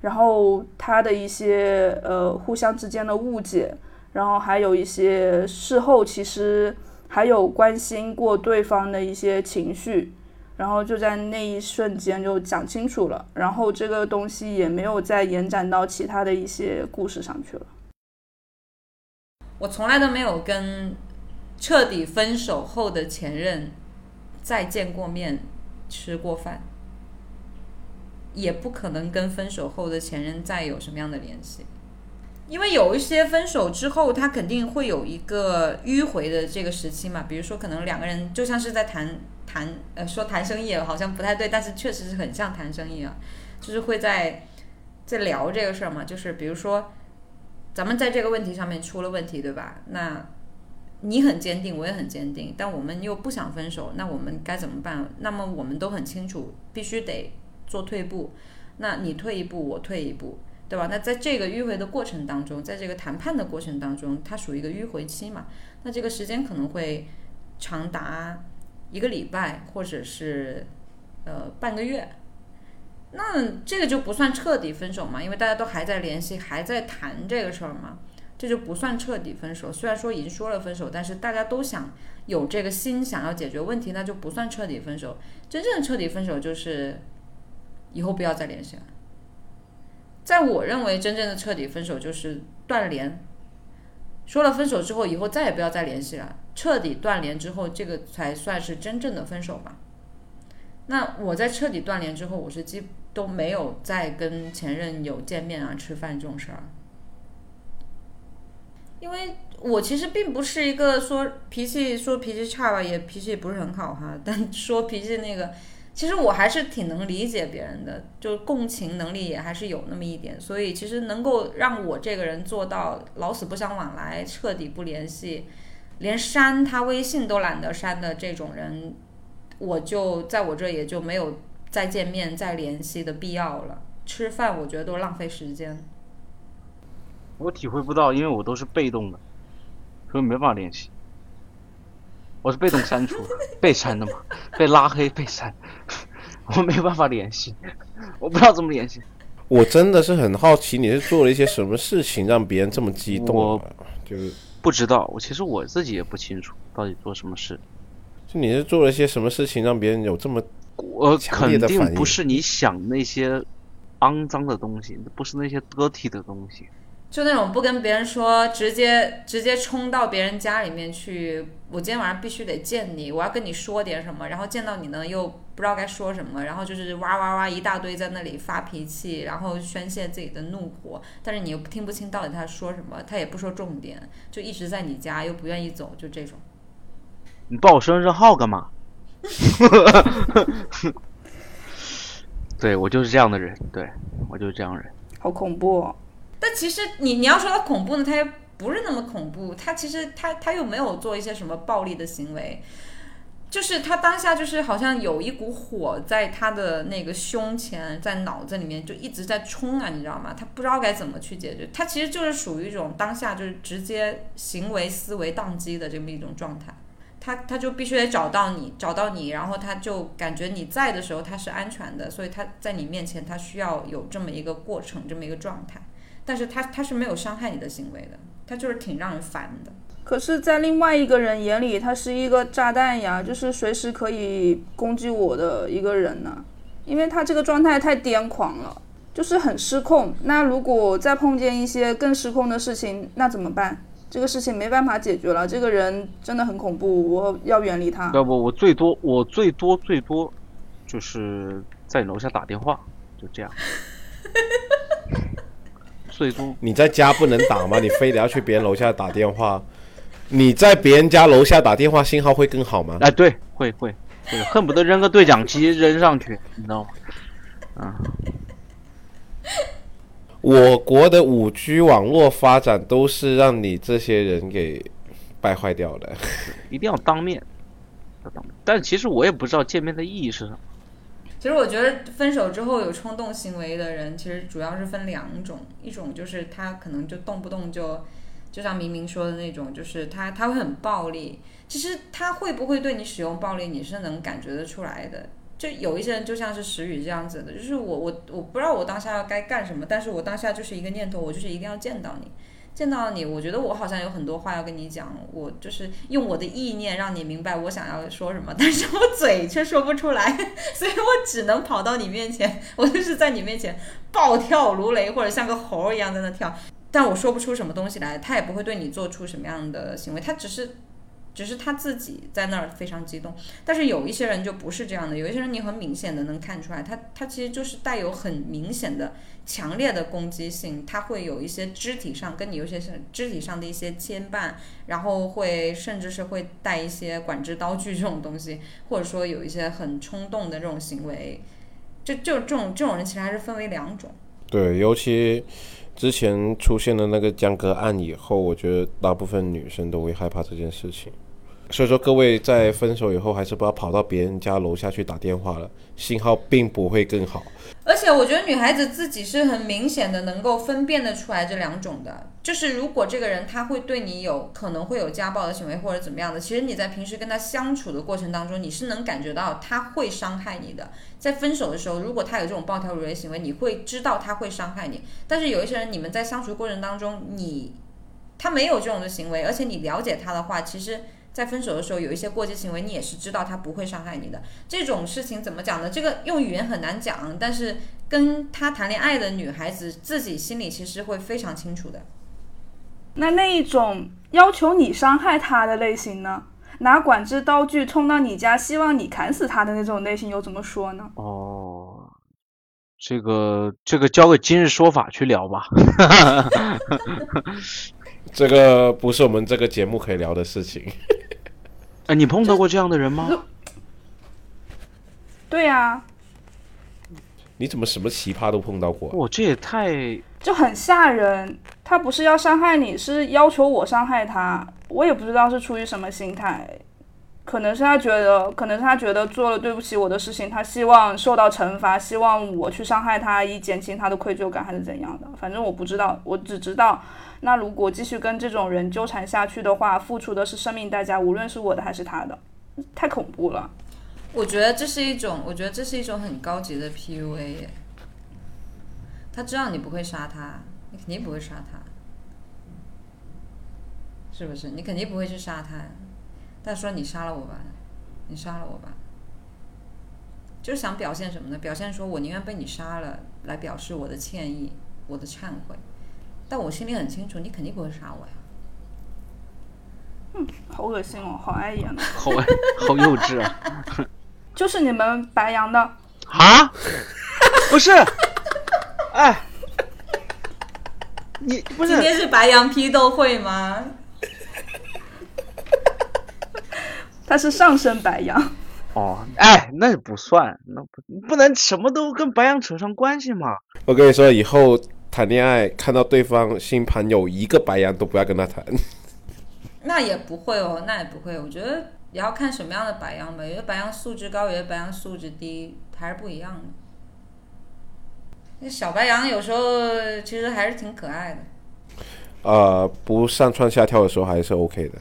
然后他的一些呃互相之间的误解，然后还有一些事后其实。还有关心过对方的一些情绪，然后就在那一瞬间就讲清楚了，然后这个东西也没有再延展到其他的一些故事上去了。我从来都没有跟彻底分手后的前任再见过面、吃过饭，也不可能跟分手后的前任再有什么样的联系。因为有一些分手之后，他肯定会有一个迂回的这个时期嘛。比如说，可能两个人就像是在谈谈，呃，说谈生意好像不太对，但是确实是很像谈生意啊。就是会在在聊这个事儿嘛。就是比如说，咱们在这个问题上面出了问题，对吧？那你很坚定，我也很坚定，但我们又不想分手，那我们该怎么办？那么我们都很清楚，必须得做退步。那你退一步，我退一步。对吧？那在这个迂回的过程当中，在这个谈判的过程当中，它属于一个迂回期嘛？那这个时间可能会长达一个礼拜，或者是呃半个月。那这个就不算彻底分手嘛？因为大家都还在联系，还在谈这个事儿嘛，这就不算彻底分手。虽然说已经说了分手，但是大家都想有这个心想要解决问题，那就不算彻底分手。真正彻底分手就是以后不要再联系了。在我认为，真正的彻底分手就是断联。说了分手之后，以后再也不要再联系了。彻底断联之后，这个才算是真正的分手吧。那我在彻底断联之后，我是基都没有再跟前任有见面啊、吃饭这种事儿。因为我其实并不是一个说脾气说脾气差吧，也脾气不是很好哈。但说脾气那个。其实我还是挺能理解别人的，就共情能力也还是有那么一点，所以其实能够让我这个人做到老死不相往来、彻底不联系，连删他微信都懒得删的这种人，我就在我这也就没有再见面、再联系的必要了。吃饭我觉得都浪费时间。我体会不到，因为我都是被动的，所以没法联系。我是被动删除，被删的嘛，被拉黑被删，我没办法联系，我不知道怎么联系。我真的是很好奇，你是做了一些什么事情让别人这么激动？我就是不知道，我其实我自己也不清楚到底做什么事。就你是做了一些什么事情让别人有这么我肯定不是你想那些肮脏的东西，不是那些 dirty 的东西。就那种不跟别人说，直接直接冲到别人家里面去。我今天晚上必须得见你，我要跟你说点什么。然后见到你呢，又不知道该说什么，然后就是哇哇哇一大堆在那里发脾气，然后宣泄自己的怒火。但是你又听不清到底他说什么，他也不说重点，就一直在你家，又不愿意走，就这种。你报我身份证号干嘛？对我就是这样的人，对我就是这样的人。好恐怖、哦。但其实你你要说他恐怖呢，他也不是那么恐怖。他其实他他又没有做一些什么暴力的行为，就是他当下就是好像有一股火在他的那个胸前，在脑子里面就一直在冲啊，你知道吗？他不知道该怎么去解决。他其实就是属于一种当下就是直接行为思维宕机的这么一种状态。他他就必须得找到你，找到你，然后他就感觉你在的时候他是安全的，所以他在你面前他需要有这么一个过程，这么一个状态。但是他他是没有伤害你的行为的，他就是挺让人烦的。可是，在另外一个人眼里，他是一个炸弹呀，就是随时可以攻击我的一个人呢。因为他这个状态太癫狂了，就是很失控。那如果再碰见一些更失控的事情，那怎么办？这个事情没办法解决了，这个人真的很恐怖，我要远离他。要不我最多我最多最多就是在楼下打电话，就这样。最多你在家不能打吗？你非得要去别人楼下打电话？你在别人家楼下打电话，信号会更好吗？哎，对，会会会，恨不得扔个对讲机扔上去，你知道吗？啊，我国的五 G 网络发展都是让你这些人给败坏掉的。一定要当面，要当面。但其实我也不知道见面的意义是什么。其实我觉得分手之后有冲动行为的人，其实主要是分两种，一种就是他可能就动不动就，就像明明说的那种，就是他他会很暴力。其实他会不会对你使用暴力，你是能感觉得出来的。就有一些人就像是石宇这样子的，就是我我我不知道我当下要该干什么，但是我当下就是一个念头，我就是一定要见到你。见到你，我觉得我好像有很多话要跟你讲，我就是用我的意念让你明白我想要说什么，但是我嘴却说不出来，所以我只能跑到你面前，我就是在你面前暴跳如雷，或者像个猴儿一样在那跳，但我说不出什么东西来，他也不会对你做出什么样的行为，他只是。只是他自己在那儿非常激动，但是有一些人就不是这样的，有一些人你很明显的能看出来，他他其实就是带有很明显的、强烈的攻击性，他会有一些肢体上跟你有些肢体上的一些牵绊，然后会甚至是会带一些管制刀具这种东西，或者说有一些很冲动的这种行为，就就这种这种人其实还是分为两种。对，尤其之前出现了那个江歌案以后，我觉得大部分女生都会害怕这件事情。所以说，各位在分手以后，还是不要跑到别人家楼下去打电话了，信号并不会更好。而且我觉得女孩子自己是很明显的能够分辨得出来这两种的，就是如果这个人他会对你有可能会有家暴的行为或者怎么样的，其实你在平时跟他相处的过程当中，你是能感觉到他会伤害你的。在分手的时候，如果他有这种暴跳如雷行为，你会知道他会伤害你。但是有一些人，你们在相处过程当中，你他没有这种的行为，而且你了解他的话，其实。在分手的时候有一些过激行为，你也是知道他不会伤害你的。这种事情怎么讲呢？这个用语言很难讲，但是跟他谈恋爱的女孩子自己心里其实会非常清楚的。那那一种要求你伤害他的类型呢？拿管制刀具冲到你家，希望你砍死他的那种类型又怎么说呢？哦，这个这个交给今日说法去聊吧。这个不是我们这个节目可以聊的事情。哎，你碰到过这样的人吗？对呀、你怎么什么奇葩都碰到过？我，这也太……就很吓人。他不是要伤害你，是要求我伤害他。我也不知道是出于什么心态，可能是他觉得，可能是他觉得做了对不起我的事情，他希望受到惩罚，希望我去伤害他，以减轻他的愧疚感，还是怎样的？反正我不知道，我只知道，那如果继续跟这种人纠缠下去的话，付出的是生命代价，无论是我的还是他的，太恐怖了。我觉得这是一种，我觉得这是一种很高级的 PUA。他知道你不会杀他，你肯定不会杀他，是不是？你肯定不会去杀他。但说你杀了我吧，你杀了我吧，就是想表现什么呢？表现说我宁愿被你杀了，来表示我的歉意，我的忏悔。但我心里很清楚，你肯定不会杀我呀。嗯好恶心哦，好碍眼 哦。好好幼稚啊！就是你们白羊的，啊？不是，哎，你不是今天是白羊批斗会吗？他是上升白羊。哦？哎，那不算，那不不能什么都跟白羊扯上关系嘛。我跟你说，以后谈恋爱看到对方星盘有一个白羊，都不要跟他谈。那也不会哦，那也不会。我觉得也要看什么样的白羊吧，有的白羊素质高，有的白羊素质低，还是不一样的。那小白羊有时候其实还是挺可爱的。呃，不上蹿下跳的时候还是 OK 的。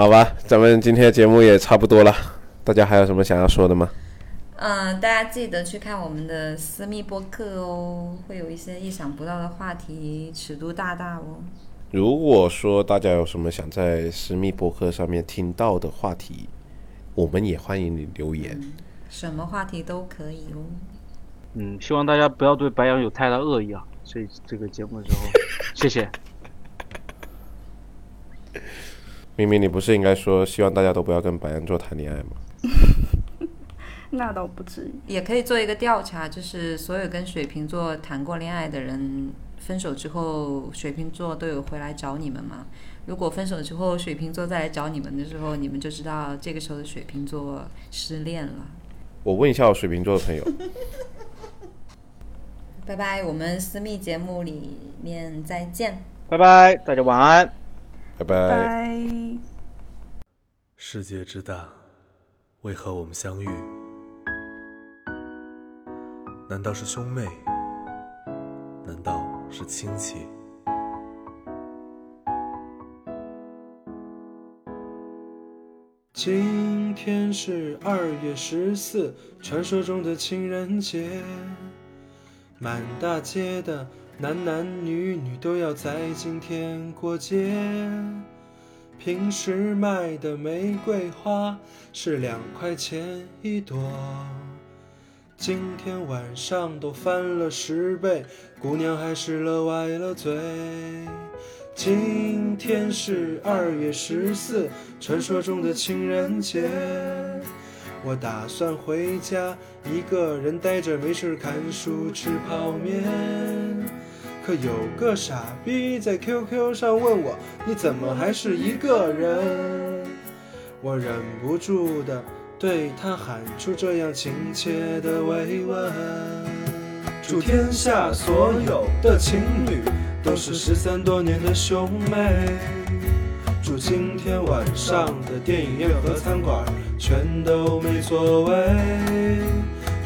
好吧，咱们今天的节目也差不多了，大家还有什么想要说的吗？嗯，大家记得去看我们的私密播客哦，会有一些意想不到的话题，尺度大大哦。如果说大家有什么想在私密博客上面听到的话题，我们也欢迎你留言。什么话题都可以哦。嗯，希望大家不要对白羊有太大恶意啊。这这个节目之后，谢谢。明明你不是应该说希望大家都不要跟白羊座谈恋爱吗？那倒不至于。也可以做一个调查，就是所有跟水瓶座谈过恋爱的人，分手之后，水瓶座都有回来找你们吗？如果分手之后，水瓶座再来找你们的时候，你们就知道这个时候的水瓶座失恋了。我问一下我水瓶座的朋友，拜拜，我们私密节目里面再见。拜拜，大家晚安。拜拜。世界之大，为何我们相遇？难道是兄妹？难道是亲戚？今天是二月十四，传说中的情人节。满大街的男男女女都要在今天过节。平时卖的玫瑰花是两块钱一朵，今天晚上都翻了十倍，姑娘还是乐歪了嘴。今天是二月十四，传说中的情人节。我打算回家，一个人待着没事看书吃泡面。可有个傻逼在 QQ 上问我，你怎么还是一个人？我忍不住的对他喊出这样亲切的慰问。祝天下所有的情侣都是失散多年的兄妹。祝今天晚上的电影院和餐馆全都没座位。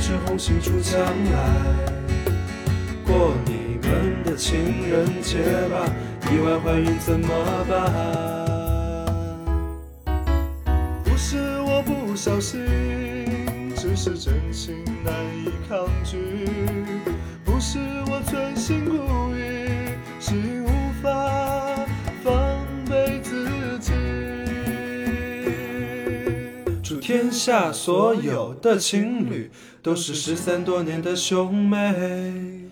一枝红杏出墙来。过你们的情人节吧，意外怀孕怎么办？不是我不小心，只是真情难以抗拒。不是我存心故意，是无法防备自己。祝天下所有的情侣都是失散多年的兄妹。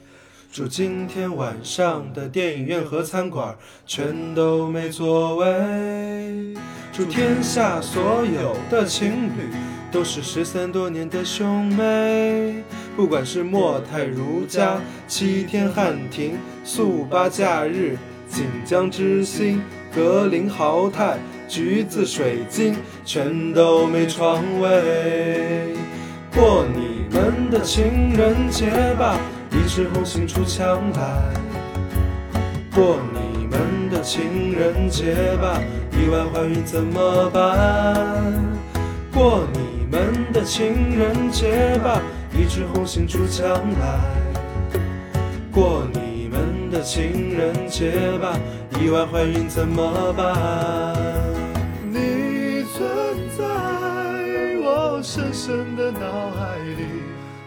祝今天晚上的电影院和餐馆全都没座位。祝天下所有的情侣都是失散多年的兄妹。不管是莫泰如家、七天汉庭、速八假日、锦江之星、格林豪泰、橘子水晶，全都没床位。过你们的情人节吧，一枝红杏出墙来。过你们的情人节吧，意外怀孕怎么办？过你们的情人节吧，一枝红杏出墙来。过你们的情人节吧，意外怀孕怎么办？你存在我深深的脑海，